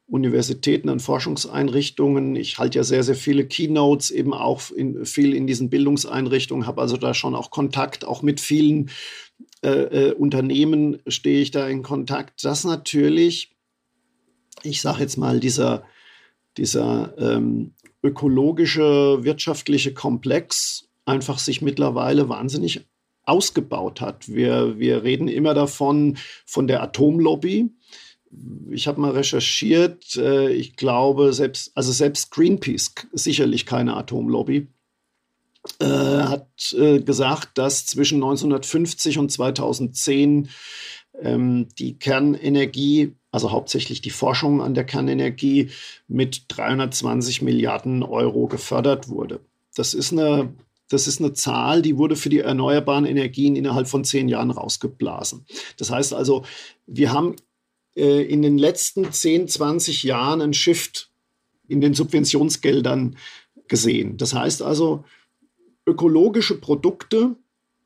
Universitäten, an Forschungseinrichtungen. Ich halte ja sehr, sehr viele Keynotes eben auch in, viel in diesen Bildungseinrichtungen, habe also da schon auch Kontakt, auch mit vielen äh, äh, Unternehmen stehe ich da in Kontakt. Das natürlich, ich sage jetzt mal, dieser dieser ähm, ökologische, wirtschaftliche Komplex einfach sich mittlerweile wahnsinnig ausgebaut hat. Wir, wir reden immer davon, von der Atomlobby. Ich habe mal recherchiert, äh, ich glaube, selbst, also selbst Greenpeace, sicherlich keine Atomlobby, äh, hat äh, gesagt, dass zwischen 1950 und 2010 ähm, die Kernenergie also hauptsächlich die Forschung an der Kernenergie, mit 320 Milliarden Euro gefördert wurde. Das ist eine das ist eine Zahl, die wurde für die erneuerbaren Energien innerhalb von zehn Jahren rausgeblasen. Das heißt also, wir haben äh, in den letzten 10, 20 Jahren einen Shift in den Subventionsgeldern gesehen. Das heißt also, ökologische Produkte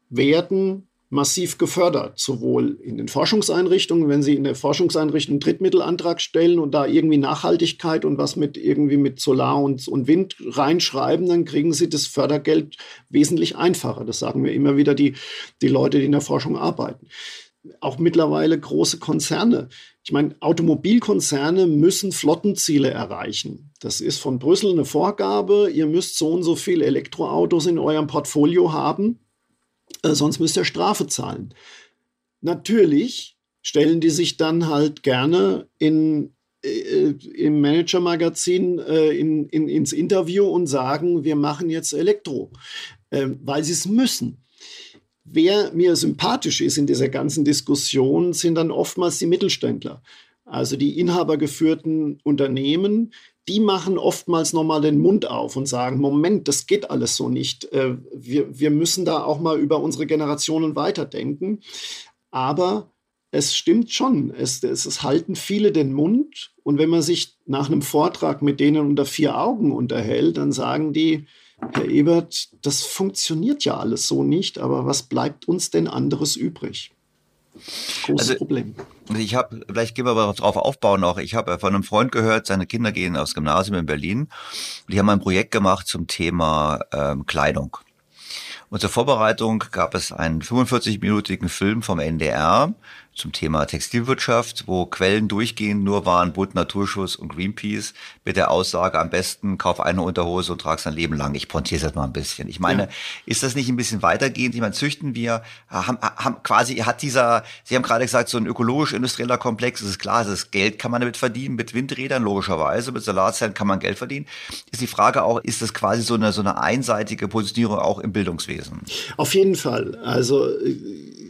werden massiv gefördert, sowohl in den Forschungseinrichtungen, wenn Sie in der Forschungseinrichtung Drittmittelantrag stellen und da irgendwie Nachhaltigkeit und was mit irgendwie mit Solar und, und Wind reinschreiben, dann kriegen Sie das Fördergeld wesentlich einfacher. Das sagen mir immer wieder die, die Leute, die in der Forschung arbeiten. Auch mittlerweile große Konzerne. Ich meine, Automobilkonzerne müssen Flottenziele erreichen. Das ist von Brüssel eine Vorgabe. Ihr müsst so und so viele Elektroautos in eurem Portfolio haben äh, sonst müsst ihr Strafe zahlen. Natürlich stellen die sich dann halt gerne in, äh, im Manager-Magazin äh, in, in, ins Interview und sagen, wir machen jetzt Elektro, äh, weil sie es müssen. Wer mir sympathisch ist in dieser ganzen Diskussion, sind dann oftmals die Mittelständler. Also die inhabergeführten Unternehmen, die machen oftmals nochmal den Mund auf und sagen, Moment, das geht alles so nicht. Äh, wir, wir müssen da auch mal über unsere Generationen weiterdenken. Aber es stimmt schon, es, es, es halten viele den Mund. Und wenn man sich nach einem Vortrag mit denen unter vier Augen unterhält, dann sagen die, Herr Ebert, das funktioniert ja alles so nicht, aber was bleibt uns denn anderes übrig? Großes also, Problem. Ich habe, vielleicht gehen wir aber darauf aufbauen noch. Ich habe von einem Freund gehört, seine Kinder gehen aufs Gymnasium in Berlin. Die haben ein Projekt gemacht zum Thema ähm, Kleidung. Und zur Vorbereitung gab es einen 45-minütigen Film vom NDR zum Thema Textilwirtschaft, wo Quellen durchgehen nur waren Bund Naturschutz und Greenpeace mit der Aussage am besten kauf eine Unterhose und trag's dein Leben lang. Ich pontiere das mal ein bisschen. Ich meine, ja. ist das nicht ein bisschen weitergehend? Ich meine, züchten wir, haben, haben quasi, hat dieser, Sie haben gerade gesagt, so ein ökologisch-industrieller Komplex, es ist klar, das Geld kann man damit verdienen, mit Windrädern logischerweise, mit Solarzellen kann man Geld verdienen. Ist die Frage auch, ist das quasi so eine, so eine einseitige Positionierung auch im Bildungswesen? Auf jeden Fall. Also,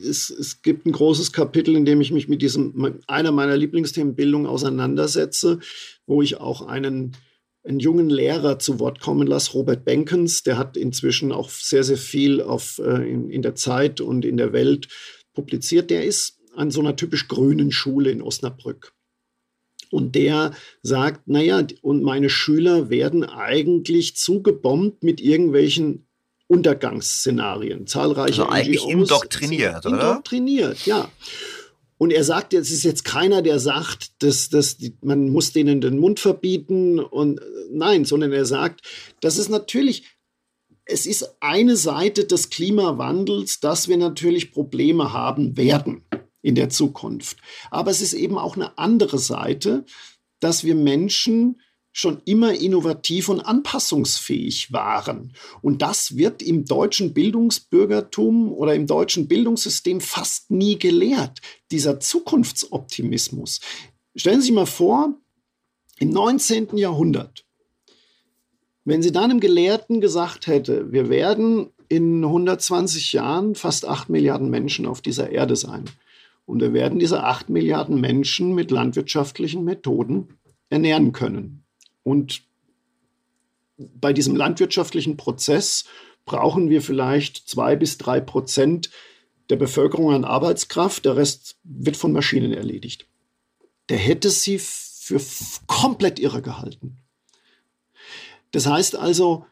es, es gibt ein großes Kapitel, in dem ich mich mit diesem, einer meiner Lieblingsthemen Bildung auseinandersetze, wo ich auch einen, einen jungen Lehrer zu Wort kommen lasse, Robert Benkens, der hat inzwischen auch sehr, sehr viel auf, äh, in, in der Zeit und in der Welt publiziert. Der ist an so einer typisch grünen Schule in Osnabrück. Und der sagt, naja, und meine Schüler werden eigentlich zugebombt mit irgendwelchen Untergangsszenarien. Zahlreiche also eigentlich NGOs indoktriniert, oder? Indoktriniert, ja. Und er sagt, es ist jetzt keiner, der sagt, dass, dass die, man muss denen den Mund verbieten und nein, sondern er sagt, das ist natürlich, es ist eine Seite des Klimawandels, dass wir natürlich Probleme haben werden in der Zukunft. Aber es ist eben auch eine andere Seite, dass wir Menschen schon immer innovativ und anpassungsfähig waren. Und das wird im deutschen Bildungsbürgertum oder im deutschen Bildungssystem fast nie gelehrt, dieser Zukunftsoptimismus. Stellen Sie sich mal vor, im 19. Jahrhundert, wenn Sie dann einem Gelehrten gesagt hätte, wir werden in 120 Jahren fast 8 Milliarden Menschen auf dieser Erde sein. Und wir werden diese 8 Milliarden Menschen mit landwirtschaftlichen Methoden ernähren können. Und bei diesem landwirtschaftlichen Prozess brauchen wir vielleicht zwei bis drei Prozent der Bevölkerung an Arbeitskraft. Der Rest wird von Maschinen erledigt. Der hätte sie für komplett irre gehalten. Das heißt also,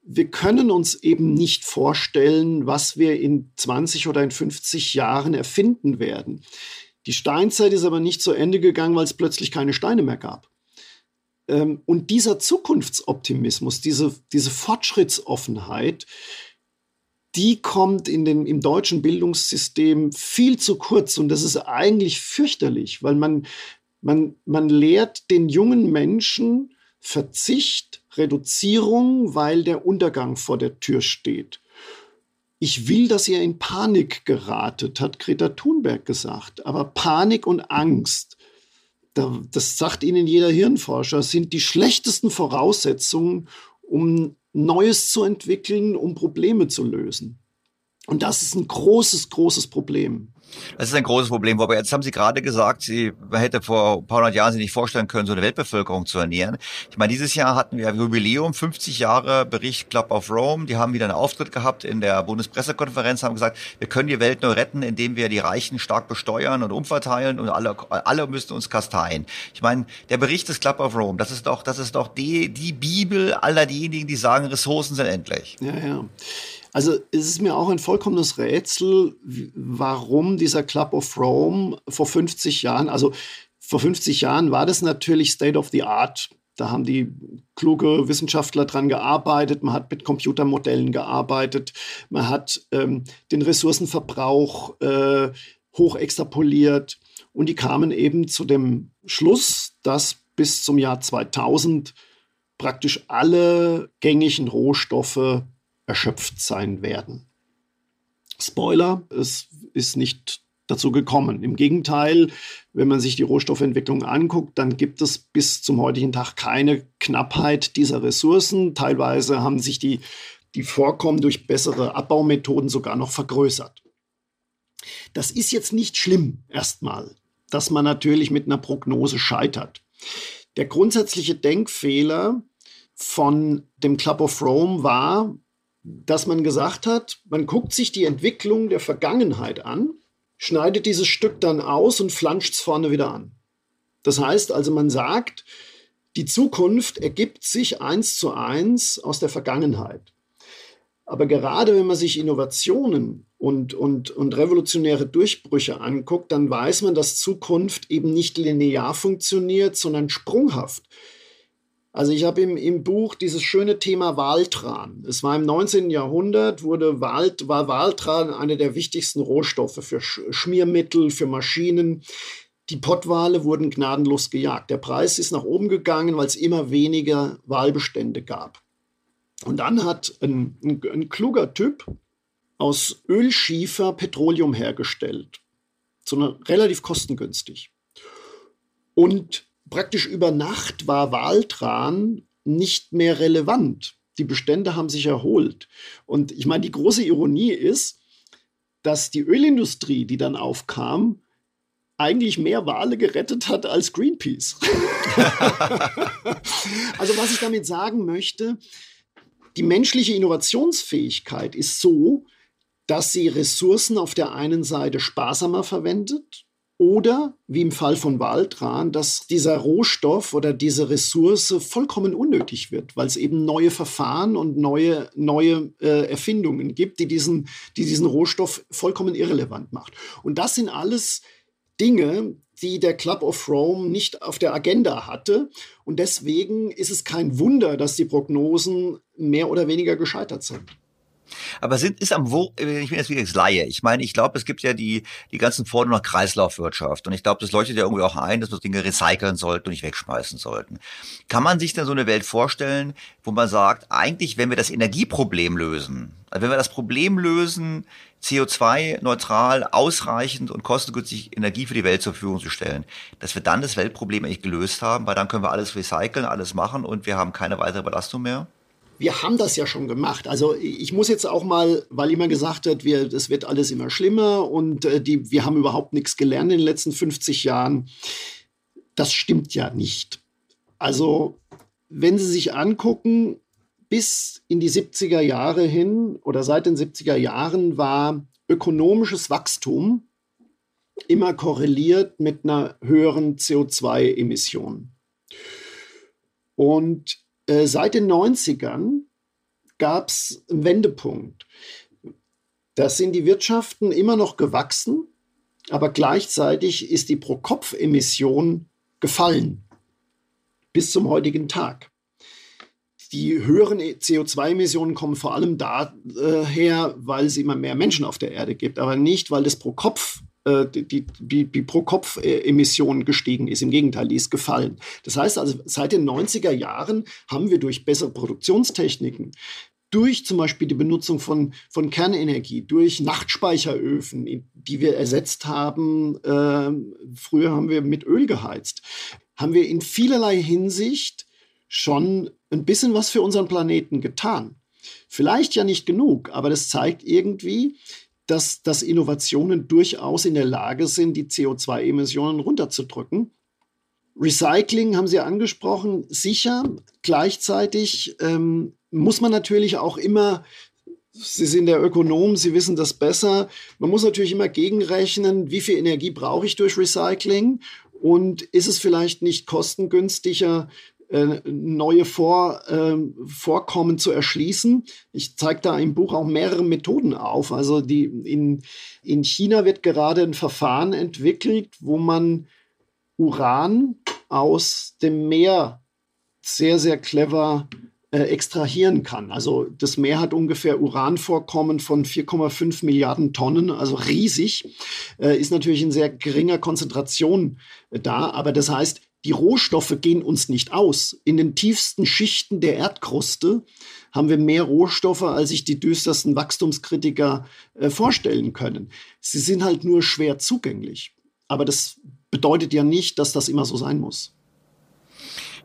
wir können uns eben nicht vorstellen, was wir in 20 oder in 50 Jahren erfinden werden. Die Steinzeit ist aber nicht zu Ende gegangen, weil es plötzlich keine Steine mehr gab. Ähm, und dieser Zukunftsoptimismus, diese, diese Fortschrittsoffenheit, die kommt in den, im deutschen Bildungssystem viel zu kurz. Und das ist eigentlich fürchterlich, weil man, man, man lehrt den jungen Menschen Verzicht, Reduzierung, weil der Untergang vor der Tür steht. Ich will, dass ihr in Panik geratet, hat Greta Thunberg gesagt. Aber Panik und Angst das sagt Ihnen jeder Hirnforscher, sind die schlechtesten Voraussetzungen, um Neues zu entwickeln, um Probleme zu lösen. Und das ist ein großes, großes Problem. Das ist ein großes Problem. Aber jetzt haben Sie gerade gesagt, Sie, man hätte vor ein paar hundert Jahren sich nicht vorstellen können, so eine Weltbevölkerung zu ernähren. Ich meine, dieses Jahr hatten wir Jubiläum, 50 Jahre Bericht Club of Rome. Die haben wieder einen Auftritt gehabt in der Bundespressekonferenz, haben gesagt, wir können die Welt nur retten, indem wir die Reichen stark besteuern und umverteilen und alle, alle müssen uns kasteien. Ich meine, der Bericht des Club of Rome, das ist doch, das ist doch die, die Bibel aller diejenigen, die sagen, Ressourcen sind endlich. Ja, ja. Also es ist mir auch ein vollkommenes Rätsel, warum dieser Club of Rome vor 50 Jahren, also vor 50 Jahren war das natürlich State of the Art. Da haben die kluge Wissenschaftler dran gearbeitet, man hat mit Computermodellen gearbeitet, man hat ähm, den Ressourcenverbrauch äh, hoch extrapoliert. Und die kamen eben zu dem Schluss, dass bis zum Jahr 2000 praktisch alle gängigen Rohstoffe erschöpft sein werden. Spoiler, es ist nicht dazu gekommen. Im Gegenteil, wenn man sich die Rohstoffentwicklung anguckt, dann gibt es bis zum heutigen Tag keine Knappheit dieser Ressourcen. Teilweise haben sich die, die Vorkommen durch bessere Abbaumethoden sogar noch vergrößert. Das ist jetzt nicht schlimm erstmal, dass man natürlich mit einer Prognose scheitert. Der grundsätzliche Denkfehler von dem Club of Rome war, dass man gesagt hat, man guckt sich die Entwicklung der Vergangenheit an, schneidet dieses Stück dann aus und flanscht es vorne wieder an. Das heißt also, man sagt, die Zukunft ergibt sich eins zu eins aus der Vergangenheit. Aber gerade wenn man sich Innovationen und, und, und revolutionäre Durchbrüche anguckt, dann weiß man, dass Zukunft eben nicht linear funktioniert, sondern sprunghaft. Also ich habe im, im Buch dieses schöne Thema Waltran. Es war im 19. Jahrhundert, wurde Wald, war Waltran einer der wichtigsten Rohstoffe für Schmiermittel, für Maschinen. Die Pottwale wurden gnadenlos gejagt. Der Preis ist nach oben gegangen, weil es immer weniger Walbestände gab. Und dann hat ein, ein, ein kluger Typ aus Ölschiefer Petroleum hergestellt. So eine, relativ kostengünstig. Und praktisch über Nacht war Waltran nicht mehr relevant. Die Bestände haben sich erholt. Und ich meine, die große Ironie ist, dass die Ölindustrie, die dann aufkam, eigentlich mehr Wale gerettet hat als Greenpeace. also was ich damit sagen möchte, die menschliche Innovationsfähigkeit ist so, dass sie Ressourcen auf der einen Seite sparsamer verwendet oder, wie im Fall von Waltran, dass dieser Rohstoff oder diese Ressource vollkommen unnötig wird, weil es eben neue Verfahren und neue, neue äh, Erfindungen gibt, die diesen, die diesen Rohstoff vollkommen irrelevant macht. Und das sind alles Dinge, die der Club of Rome nicht auf der Agenda hatte. Und deswegen ist es kein Wunder, dass die Prognosen mehr oder weniger gescheitert sind. Aber sind, ist am wo, äh, ich bin jetzt wieder Laie. Ich meine, ich glaube, es gibt ja die, die ganzen Forderungen nach Kreislaufwirtschaft. Und ich glaube, das leuchtet ja irgendwie auch ein, dass wir Dinge recyceln sollten und nicht wegschmeißen sollten. Kann man sich denn so eine Welt vorstellen, wo man sagt, eigentlich, wenn wir das Energieproblem lösen, also wenn wir das Problem lösen, CO2-neutral, ausreichend und kostengünstig Energie für die Welt zur Verfügung zu stellen, dass wir dann das Weltproblem eigentlich gelöst haben, weil dann können wir alles recyceln, alles machen und wir haben keine weitere Belastung mehr? Wir haben das ja schon gemacht. Also ich muss jetzt auch mal, weil immer gesagt wird, wir, das wird alles immer schlimmer und äh, die, wir haben überhaupt nichts gelernt in den letzten 50 Jahren. Das stimmt ja nicht. Also wenn Sie sich angucken, bis in die 70er Jahre hin oder seit den 70er Jahren war ökonomisches Wachstum immer korreliert mit einer höheren CO2-Emission. Und äh, seit den 90ern gab es einen Wendepunkt. Da sind die Wirtschaften immer noch gewachsen, aber gleichzeitig ist die Pro-Kopf-Emission gefallen bis zum heutigen Tag. Die höheren CO2-Emissionen kommen vor allem daher, weil es immer mehr Menschen auf der Erde gibt, aber nicht, weil das pro Kopf äh, die, die, die Pro-Kopf-Emission gestiegen ist. Im Gegenteil, die ist gefallen. Das heißt also, seit den 90er Jahren haben wir durch bessere Produktionstechniken, durch zum Beispiel die Benutzung von, von Kernenergie, durch Nachtspeicheröfen, die wir ersetzt haben, äh, früher haben wir mit Öl geheizt, haben wir in vielerlei Hinsicht schon ein bisschen was für unseren Planeten getan. Vielleicht ja nicht genug, aber das zeigt irgendwie, dass, dass Innovationen durchaus in der Lage sind, die CO2-Emissionen runterzudrücken. Recycling haben Sie angesprochen, sicher. Gleichzeitig ähm, muss man natürlich auch immer, Sie sind der Ökonom, Sie wissen das besser, man muss natürlich immer gegenrechnen, wie viel Energie brauche ich durch Recycling und ist es vielleicht nicht kostengünstiger, äh, neue Vor, äh, Vorkommen zu erschließen. Ich zeige da im Buch auch mehrere Methoden auf. Also die, in, in China wird gerade ein Verfahren entwickelt, wo man Uran aus dem Meer sehr, sehr clever äh, extrahieren kann. Also das Meer hat ungefähr Uranvorkommen von 4,5 Milliarden Tonnen, also riesig, äh, ist natürlich in sehr geringer Konzentration äh, da, aber das heißt, die Rohstoffe gehen uns nicht aus. In den tiefsten Schichten der Erdkruste haben wir mehr Rohstoffe, als sich die düstersten Wachstumskritiker äh, vorstellen können. Sie sind halt nur schwer zugänglich. Aber das bedeutet ja nicht, dass das immer so sein muss.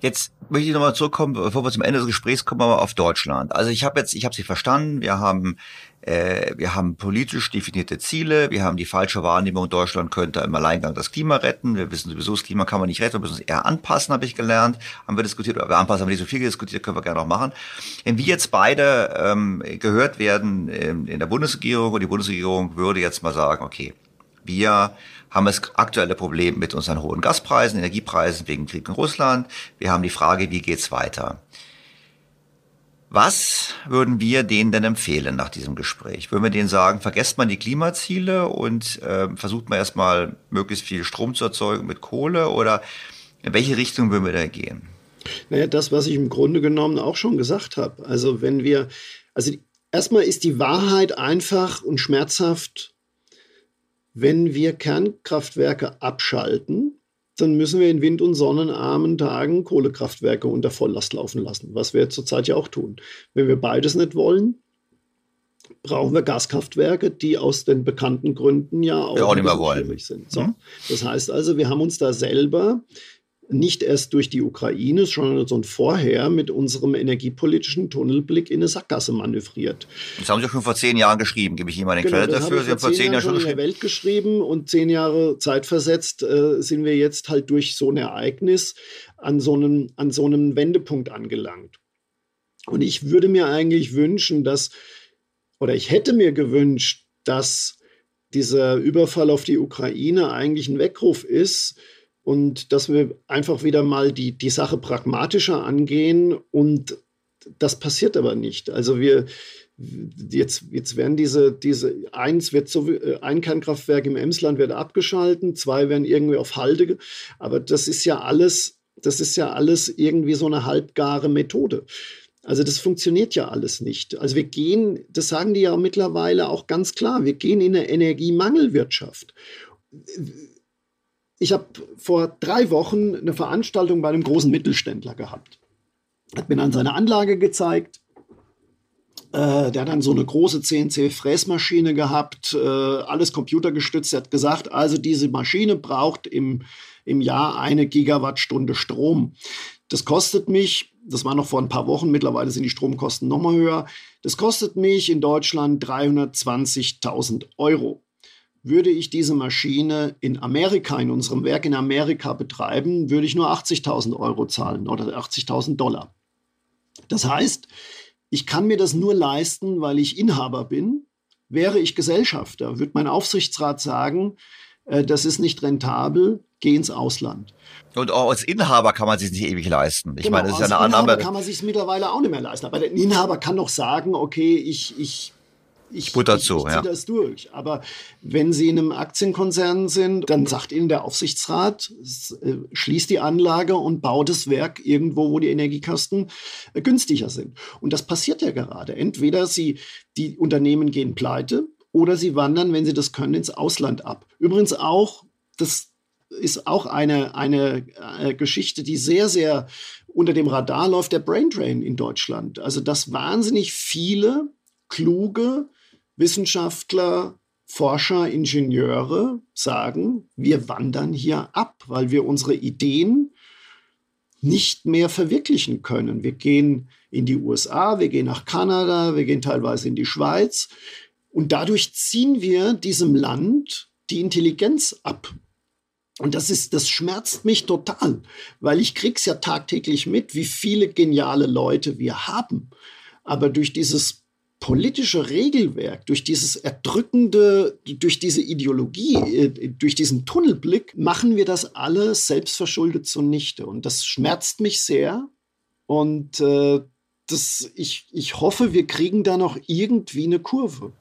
Jetzt möchte ich nochmal zurückkommen, bevor wir zum Ende des Gesprächs kommen, aber auf Deutschland. Also ich habe jetzt, ich habe Sie verstanden. Wir haben, äh, wir haben politisch definierte Ziele. Wir haben die falsche Wahrnehmung, Deutschland könnte im Alleingang das Klima retten. Wir wissen sowieso, das Klima kann man nicht retten. Wir müssen uns eher anpassen, habe ich gelernt. Haben wir diskutiert. Wir anpassen, haben wir nicht so viel diskutiert, können wir gerne auch machen. Wenn wir jetzt beide ähm, gehört werden in, in der Bundesregierung und die Bundesregierung würde jetzt mal sagen, okay, wir haben das aktuelle Problem mit unseren hohen Gaspreisen, Energiepreisen wegen Krieg in Russland. Wir haben die Frage, wie geht's weiter? Was würden wir denen denn empfehlen nach diesem Gespräch? Würden wir denen sagen, vergesst man die Klimaziele und äh, versucht man erstmal möglichst viel Strom zu erzeugen mit Kohle oder in welche Richtung würden wir da gehen? Naja, das, was ich im Grunde genommen auch schon gesagt habe. Also wenn wir, also erstmal ist die Wahrheit einfach und schmerzhaft wenn wir Kernkraftwerke abschalten, dann müssen wir in wind- und sonnenarmen Tagen Kohlekraftwerke unter Volllast laufen lassen, was wir zurzeit ja auch tun. Wenn wir beides nicht wollen, brauchen wir Gaskraftwerke, die aus den bekannten Gründen ja auch, auch nicht mehr wollen. sind. So. Mhm. Das heißt also, wir haben uns da selber nicht erst durch die Ukraine, sondern schon vorher mit unserem energiepolitischen Tunnelblick in eine Sackgasse manövriert. Das haben Sie schon vor zehn Jahren geschrieben, gebe ich Ihnen mal den genau, Credit dafür. Sie haben vor zehn, Jahren schon in der Welt geschrieben und zehn Jahre Zeit versetzt äh, sind wir jetzt halt durch so ein Ereignis an so einem, an so einem Wendepunkt angelangt. Und ich würde mir eigentlich wünschen, dass, oder ich hätte mir gewünscht, dass dieser Überfall auf die Ukraine eigentlich ein Weckruf ist, und dass wir einfach wieder mal die, die Sache pragmatischer angehen und das passiert aber nicht. Also wir jetzt, jetzt werden diese, diese eins wird so äh, ein Kernkraftwerk im Emsland wird abgeschalten, zwei werden irgendwie auf Halde, aber das ist ja alles, das ist ja alles irgendwie so eine halbgare Methode. Also das funktioniert ja alles nicht. Also wir gehen, das sagen die ja mittlerweile auch ganz klar, wir gehen in eine Energiemangelwirtschaft ich habe vor drei Wochen eine Veranstaltung bei einem großen Mittelständler gehabt. Hat mir dann seine Anlage gezeigt. Äh, der hat dann so eine große CNC-Fräsmaschine gehabt, äh, alles computergestützt. Er hat gesagt, also diese Maschine braucht im, im Jahr eine Gigawattstunde Strom. Das kostet mich, das war noch vor ein paar Wochen, mittlerweile sind die Stromkosten noch mal höher, das kostet mich in Deutschland 320.000 Euro. Würde ich diese Maschine in Amerika, in unserem Werk in Amerika betreiben, würde ich nur 80.000 Euro zahlen oder 80.000 Dollar. Das heißt, ich kann mir das nur leisten, weil ich Inhaber bin. Wäre ich Gesellschafter, würde mein Aufsichtsrat sagen, äh, das ist nicht rentabel, geh ins Ausland. Und auch als Inhaber kann man sich nicht ewig leisten. Ich genau, meine, das ist ja eine Inhaber Annahme. kann man sich mittlerweile auch nicht mehr leisten. Aber der Inhaber kann doch sagen, okay, ich, ich ich, Butter zu, ich, ich ja. das durch. Aber wenn Sie in einem Aktienkonzern sind, dann sagt Ihnen der Aufsichtsrat, äh, schließt die Anlage und baut das Werk irgendwo, wo die Energiekosten äh, günstiger sind. Und das passiert ja gerade. Entweder Sie, die Unternehmen gehen pleite oder sie wandern, wenn sie das können, ins Ausland ab. Übrigens auch, das ist auch eine, eine äh, Geschichte, die sehr, sehr unter dem Radar läuft, der Braindrain in Deutschland. Also, dass wahnsinnig viele kluge Wissenschaftler, Forscher, Ingenieure sagen, wir wandern hier ab, weil wir unsere Ideen nicht mehr verwirklichen können. Wir gehen in die USA, wir gehen nach Kanada, wir gehen teilweise in die Schweiz und dadurch ziehen wir diesem Land die Intelligenz ab. Und das ist, das schmerzt mich total, weil ich krieg's ja tagtäglich mit, wie viele geniale Leute wir haben. Aber durch dieses politische Regelwerk, durch dieses erdrückende, durch diese Ideologie, äh, durch diesen Tunnelblick, machen wir das alle selbstverschuldet zunichte. Und das schmerzt mich sehr, Und äh, das, ich, ich hoffe, wir kriegen da noch irgendwie eine Kurve.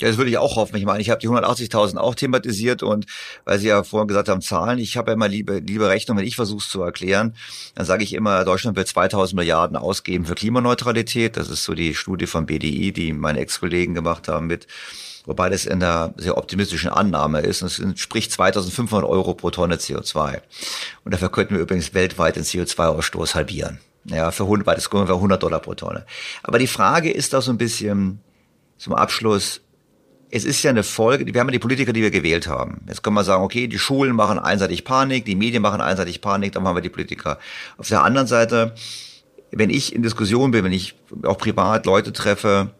Ja, das würde ich auch hoffen. Ich meine, ich habe die 180.000 auch thematisiert und weil Sie ja vorhin gesagt haben, Zahlen, ich habe ja immer liebe, liebe Rechnung, wenn ich versuche es zu erklären, dann sage ich immer, Deutschland wird 2000 Milliarden ausgeben für Klimaneutralität. Das ist so die Studie von BDI, die meine Ex-Kollegen gemacht haben mit wobei das in der sehr optimistischen Annahme ist. Und es entspricht 2500 Euro pro Tonne CO2. Und dafür könnten wir übrigens weltweit den CO2-Ausstoß halbieren. Ja, für 100, das kommen wir 100 Dollar pro Tonne. Aber die Frage ist da so ein bisschen zum Abschluss, es ist ja eine Folge, wir haben ja die Politiker, die wir gewählt haben. Jetzt können wir sagen, okay, die Schulen machen einseitig Panik, die Medien machen einseitig Panik, dann haben wir die Politiker. Auf der anderen Seite, wenn ich in Diskussion bin, wenn ich auch privat Leute treffe,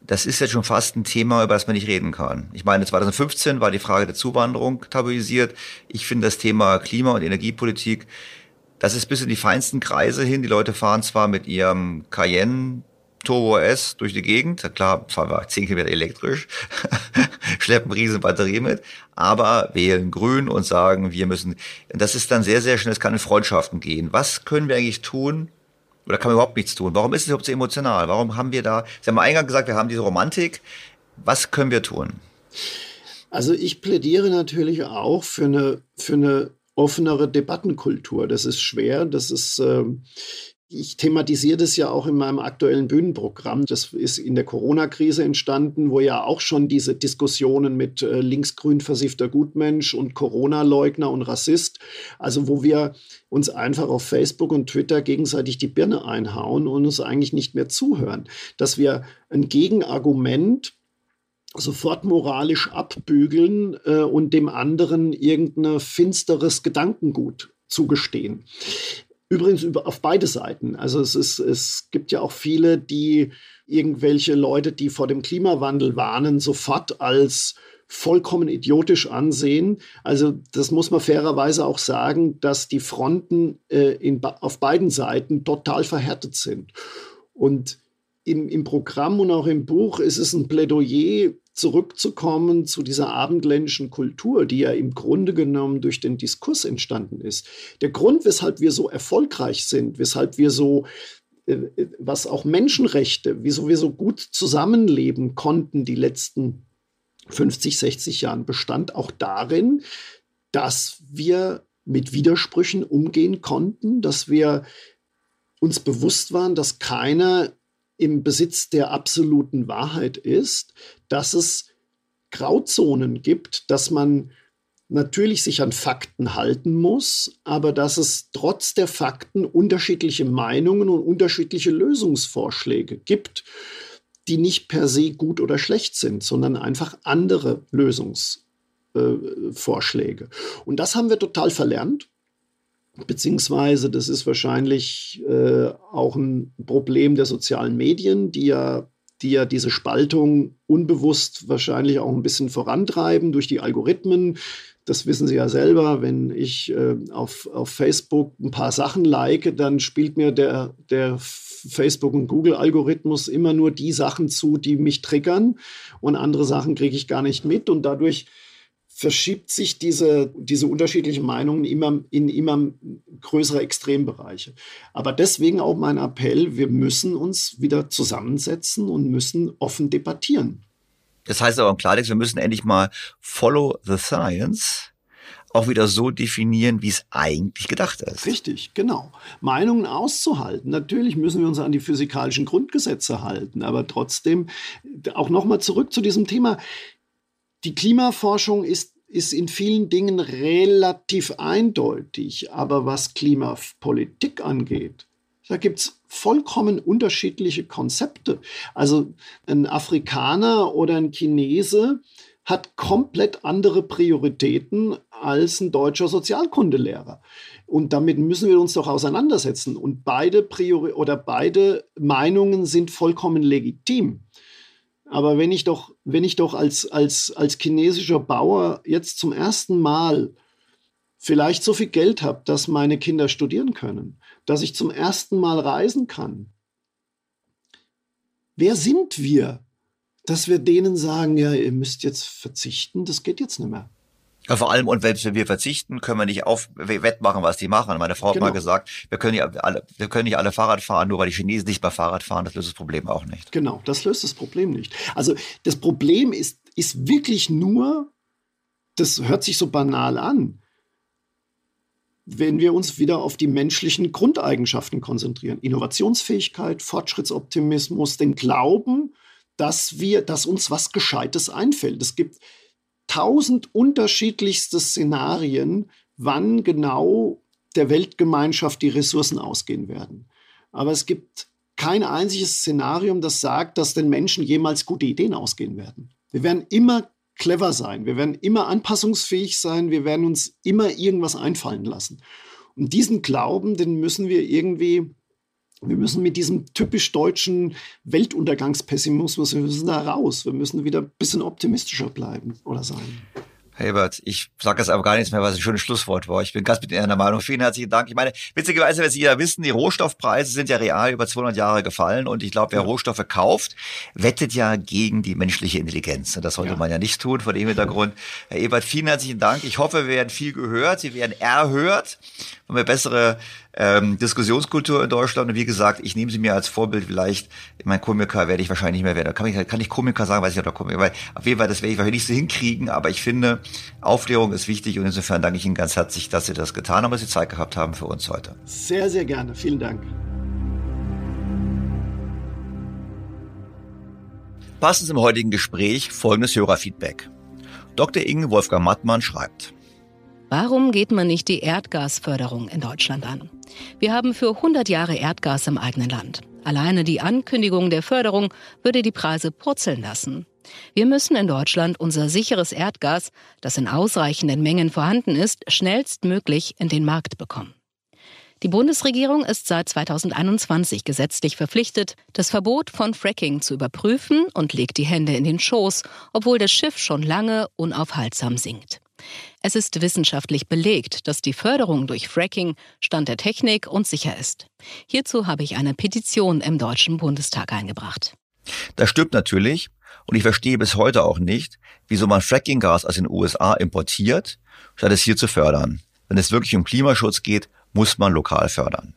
das ist jetzt schon fast ein Thema, über das man nicht reden kann. Ich meine, 2015 war die Frage der Zuwanderung tabuisiert. Ich finde das Thema Klima- und Energiepolitik, das ist bis in die feinsten Kreise hin. Die Leute fahren zwar mit ihrem Cayenne Turbo S durch die Gegend. Klar, fahren wir 10 Kilometer elektrisch, schleppen riesen Batterie mit, aber wählen grün und sagen, wir müssen, das ist dann sehr, sehr schnell, es kann in Freundschaften gehen. Was können wir eigentlich tun, oder kann man überhaupt nichts tun? Warum ist es überhaupt so emotional? Warum haben wir da, Sie haben eingangs gesagt, wir haben diese Romantik. Was können wir tun? Also ich plädiere natürlich auch für eine, für eine offenere Debattenkultur. Das ist schwer, das ist, äh, ich thematisiere das ja auch in meinem aktuellen Bühnenprogramm. Das ist in der Corona-Krise entstanden, wo ja auch schon diese Diskussionen mit äh, linksgrün versiffter Gutmensch und Corona-Leugner und Rassist, also wo wir uns einfach auf Facebook und Twitter gegenseitig die Birne einhauen und uns eigentlich nicht mehr zuhören. Dass wir ein Gegenargument sofort moralisch abbügeln äh, und dem anderen irgendein finsteres Gedankengut zugestehen. Übrigens über, auf beide Seiten. Also es, ist, es gibt ja auch viele, die irgendwelche Leute, die vor dem Klimawandel warnen, sofort als vollkommen idiotisch ansehen. Also das muss man fairerweise auch sagen, dass die Fronten äh, in, auf beiden Seiten total verhärtet sind. Und im, im Programm und auch im Buch ist es ein Plädoyer zurückzukommen zu dieser abendländischen Kultur, die ja im Grunde genommen durch den Diskurs entstanden ist. Der Grund, weshalb wir so erfolgreich sind, weshalb wir so äh, was auch Menschenrechte, wieso wir so gut zusammenleben konnten die letzten 50, 60 Jahren, bestand auch darin, dass wir mit Widersprüchen umgehen konnten, dass wir uns bewusst waren, dass keiner im Besitz der absoluten Wahrheit ist, dass es Grauzonen gibt, dass man natürlich sich an Fakten halten muss, aber dass es trotz der Fakten unterschiedliche Meinungen und unterschiedliche Lösungsvorschläge gibt, die nicht per se gut oder schlecht sind, sondern einfach andere Lösungsvorschläge. Äh, und das haben wir total verlernt beziehungsweise das ist wahrscheinlich äh, auch ein Problem der sozialen Medien, die ja, die ja diese Spaltung unbewusst wahrscheinlich auch ein bisschen vorantreiben durch die Algorithmen. Das wissen Sie ja selber, wenn ich äh, auf, auf Facebook ein paar Sachen like, dann spielt mir der, der Facebook- und Google-Algorithmus immer nur die Sachen zu, die mich triggern und andere Sachen kriege ich gar nicht mit und dadurch verschiebt sich diese, diese unterschiedlichen Meinungen immer in immer größere Extrembereiche. Aber deswegen auch mein Appell, wir müssen uns wieder zusammensetzen und müssen offen debattieren. Das heißt aber im Klartext, wir müssen endlich mal follow the science auch wieder so definieren, wie es eigentlich gedacht ist. Richtig, genau. Meinungen auszuhalten. Natürlich müssen wir uns an die physikalischen Grundgesetze halten, aber trotzdem auch nochmal zurück zu diesem Thema die Klimaforschung ist, ist in vielen Dingen relativ eindeutig, aber was Klimapolitik angeht, da gibt es vollkommen unterschiedliche Konzepte. Also ein Afrikaner oder ein Chinese hat komplett andere Prioritäten als ein deutscher Sozialkundelehrer. Und damit müssen wir uns doch auseinandersetzen. Und beide Priori oder beide Meinungen sind vollkommen legitim. Aber wenn ich doch, wenn ich doch als, als, als chinesischer Bauer jetzt zum ersten Mal vielleicht so viel Geld habe, dass meine Kinder studieren können, dass ich zum ersten Mal reisen kann, wer sind wir, dass wir denen sagen, ja, ihr müsst jetzt verzichten, das geht jetzt nicht mehr. Ja, vor allem, und wenn wir verzichten, können wir nicht auf wettmachen, was die machen. Meine Frau genau. hat mal gesagt, wir können, ja alle, wir können nicht alle Fahrrad fahren, nur weil die Chinesen nicht mehr Fahrrad fahren. Das löst das Problem auch nicht. Genau, das löst das Problem nicht. Also das Problem ist, ist wirklich nur, das hört sich so banal an, wenn wir uns wieder auf die menschlichen Grundeigenschaften konzentrieren. Innovationsfähigkeit, Fortschrittsoptimismus, den Glauben, dass wir, dass uns was Gescheites einfällt. Es gibt tausend unterschiedlichste Szenarien, wann genau der Weltgemeinschaft die Ressourcen ausgehen werden. Aber es gibt kein einziges Szenarium, das sagt, dass den Menschen jemals gute Ideen ausgehen werden. Wir werden immer clever sein, wir werden immer anpassungsfähig sein, wir werden uns immer irgendwas einfallen lassen. Und diesen Glauben, den müssen wir irgendwie wir müssen mit diesem typisch deutschen Weltuntergangspessimismus, wir müssen da raus. Wir müssen wieder ein bisschen optimistischer bleiben oder sein. Herbert, ich sage jetzt aber gar nichts mehr, was ein schönes Schlusswort war. Ich bin ganz mit Ihnen einer Meinung. Vielen herzlichen Dank. Ich meine, witzigerweise, wenn Sie ja wissen, die Rohstoffpreise sind ja real über 200 Jahre gefallen und ich glaube, wer ja. Rohstoffe kauft, wettet ja gegen die menschliche Intelligenz. Und das sollte ja. man ja nicht tun vor dem Hintergrund. Herr Ebert, vielen herzlichen Dank. Ich hoffe, wir werden viel gehört. Sie werden erhört. Haben wir bessere ähm, Diskussionskultur in Deutschland. Und wie gesagt, ich nehme sie mir als Vorbild vielleicht. Mein Komiker werde ich wahrscheinlich nicht mehr werden. Kann ich, kann ich Komiker sagen, weiß ich oder Komiker, weil auf jeden Fall, das werde ich wahrscheinlich nicht so hinkriegen. Aber ich finde, Aufklärung ist wichtig und insofern danke ich Ihnen ganz herzlich, dass Sie das getan haben, dass Sie Zeit gehabt haben für uns heute. Sehr, sehr gerne. Vielen Dank. Passend zum heutigen Gespräch folgendes Hörerfeedback. Dr. Inge Wolfgang Mattmann schreibt, Warum geht man nicht die Erdgasförderung in Deutschland an? Wir haben für 100 Jahre Erdgas im eigenen Land. Alleine die Ankündigung der Förderung würde die Preise purzeln lassen. Wir müssen in Deutschland unser sicheres Erdgas, das in ausreichenden Mengen vorhanden ist, schnellstmöglich in den Markt bekommen. Die Bundesregierung ist seit 2021 gesetzlich verpflichtet, das Verbot von Fracking zu überprüfen und legt die Hände in den Schoß, obwohl das Schiff schon lange unaufhaltsam sinkt. Es ist wissenschaftlich belegt, dass die Förderung durch Fracking Stand der Technik und sicher ist. Hierzu habe ich eine Petition im Deutschen Bundestag eingebracht. Das stimmt natürlich. Und ich verstehe bis heute auch nicht, wieso man Frackinggas aus den USA importiert, statt es hier zu fördern. Wenn es wirklich um Klimaschutz geht, muss man lokal fördern.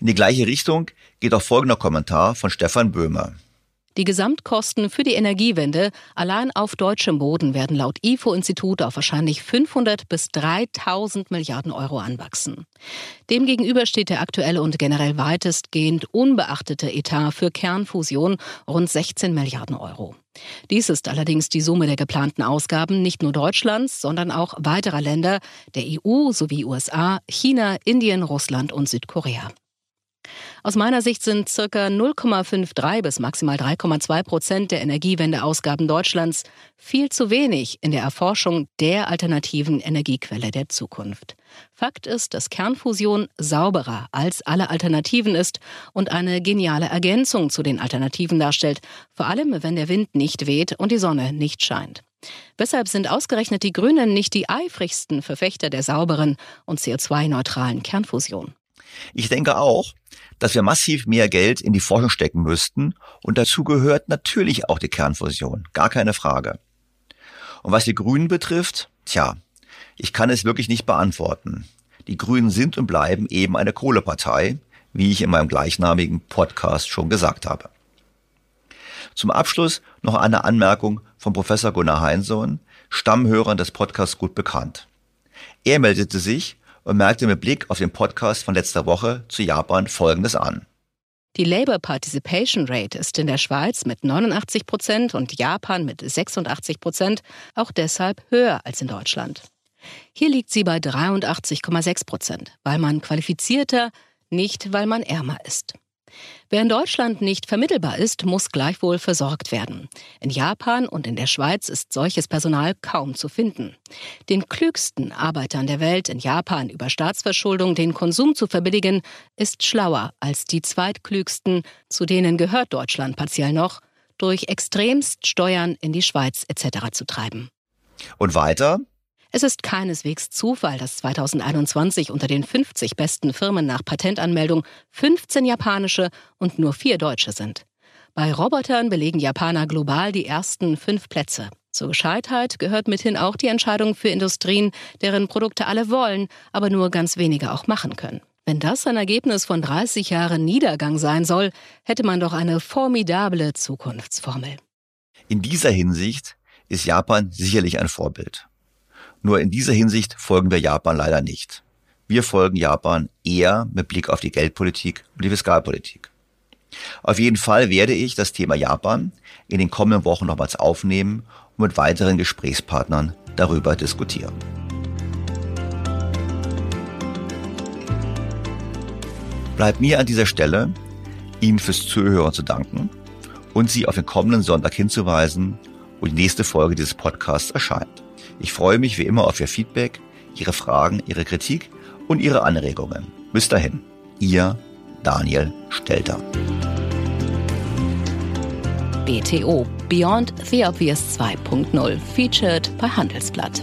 In die gleiche Richtung geht auch folgender Kommentar von Stefan Böhmer. Die Gesamtkosten für die Energiewende allein auf deutschem Boden werden laut IFO-Institut auf wahrscheinlich 500 bis 3000 Milliarden Euro anwachsen. Demgegenüber steht der aktuelle und generell weitestgehend unbeachtete Etat für Kernfusion rund 16 Milliarden Euro. Dies ist allerdings die Summe der geplanten Ausgaben nicht nur Deutschlands, sondern auch weiterer Länder, der EU sowie USA, China, Indien, Russland und Südkorea. Aus meiner Sicht sind circa 0,53 bis maximal 3,2 Prozent der Energiewendeausgaben Deutschlands viel zu wenig in der Erforschung der alternativen Energiequelle der Zukunft. Fakt ist, dass Kernfusion sauberer als alle Alternativen ist und eine geniale Ergänzung zu den Alternativen darstellt, vor allem wenn der Wind nicht weht und die Sonne nicht scheint. Weshalb sind ausgerechnet die Grünen nicht die eifrigsten Verfechter der sauberen und CO2-neutralen Kernfusion? Ich denke auch, dass wir massiv mehr Geld in die Forschung stecken müssten und dazu gehört natürlich auch die Kernfusion, gar keine Frage. Und was die Grünen betrifft, tja, ich kann es wirklich nicht beantworten. Die Grünen sind und bleiben eben eine Kohlepartei, wie ich in meinem gleichnamigen Podcast schon gesagt habe. Zum Abschluss noch eine Anmerkung von Professor Gunnar Heinsohn, Stammhörern des Podcasts gut bekannt. Er meldete sich und merkte mit Blick auf den Podcast von letzter Woche zu Japan Folgendes an. Die Labour Participation Rate ist in der Schweiz mit 89 Prozent und Japan mit 86 Prozent auch deshalb höher als in Deutschland. Hier liegt sie bei 83,6 Prozent, weil man qualifizierter, nicht weil man ärmer ist. Wer in Deutschland nicht vermittelbar ist, muss gleichwohl versorgt werden. In Japan und in der Schweiz ist solches Personal kaum zu finden. Den klügsten Arbeitern der Welt in Japan über Staatsverschuldung den Konsum zu verbilligen, ist schlauer als die zweitklügsten, zu denen gehört Deutschland partiell noch, durch extremst Steuern in die Schweiz etc. zu treiben. Und weiter? Es ist keineswegs Zufall, dass 2021 unter den 50 besten Firmen nach Patentanmeldung 15 japanische und nur vier deutsche sind. Bei Robotern belegen Japaner global die ersten fünf Plätze. Zur Gescheitheit gehört mithin auch die Entscheidung für Industrien, deren Produkte alle wollen, aber nur ganz wenige auch machen können. Wenn das ein Ergebnis von 30 Jahren Niedergang sein soll, hätte man doch eine formidable Zukunftsformel. In dieser Hinsicht ist Japan sicherlich ein Vorbild. Nur in dieser Hinsicht folgen wir Japan leider nicht. Wir folgen Japan eher mit Blick auf die Geldpolitik und die Fiskalpolitik. Auf jeden Fall werde ich das Thema Japan in den kommenden Wochen nochmals aufnehmen und mit weiteren Gesprächspartnern darüber diskutieren. Bleibt mir an dieser Stelle, Ihnen fürs Zuhören zu danken und Sie auf den kommenden Sonntag hinzuweisen, wo die nächste Folge dieses Podcasts erscheint. Ich freue mich wie immer auf Ihr Feedback, Ihre Fragen, Ihre Kritik und Ihre Anregungen. Bis dahin, Ihr Daniel Stelter. BTO Beyond the Obvious 2.0 featured bei Handelsblatt.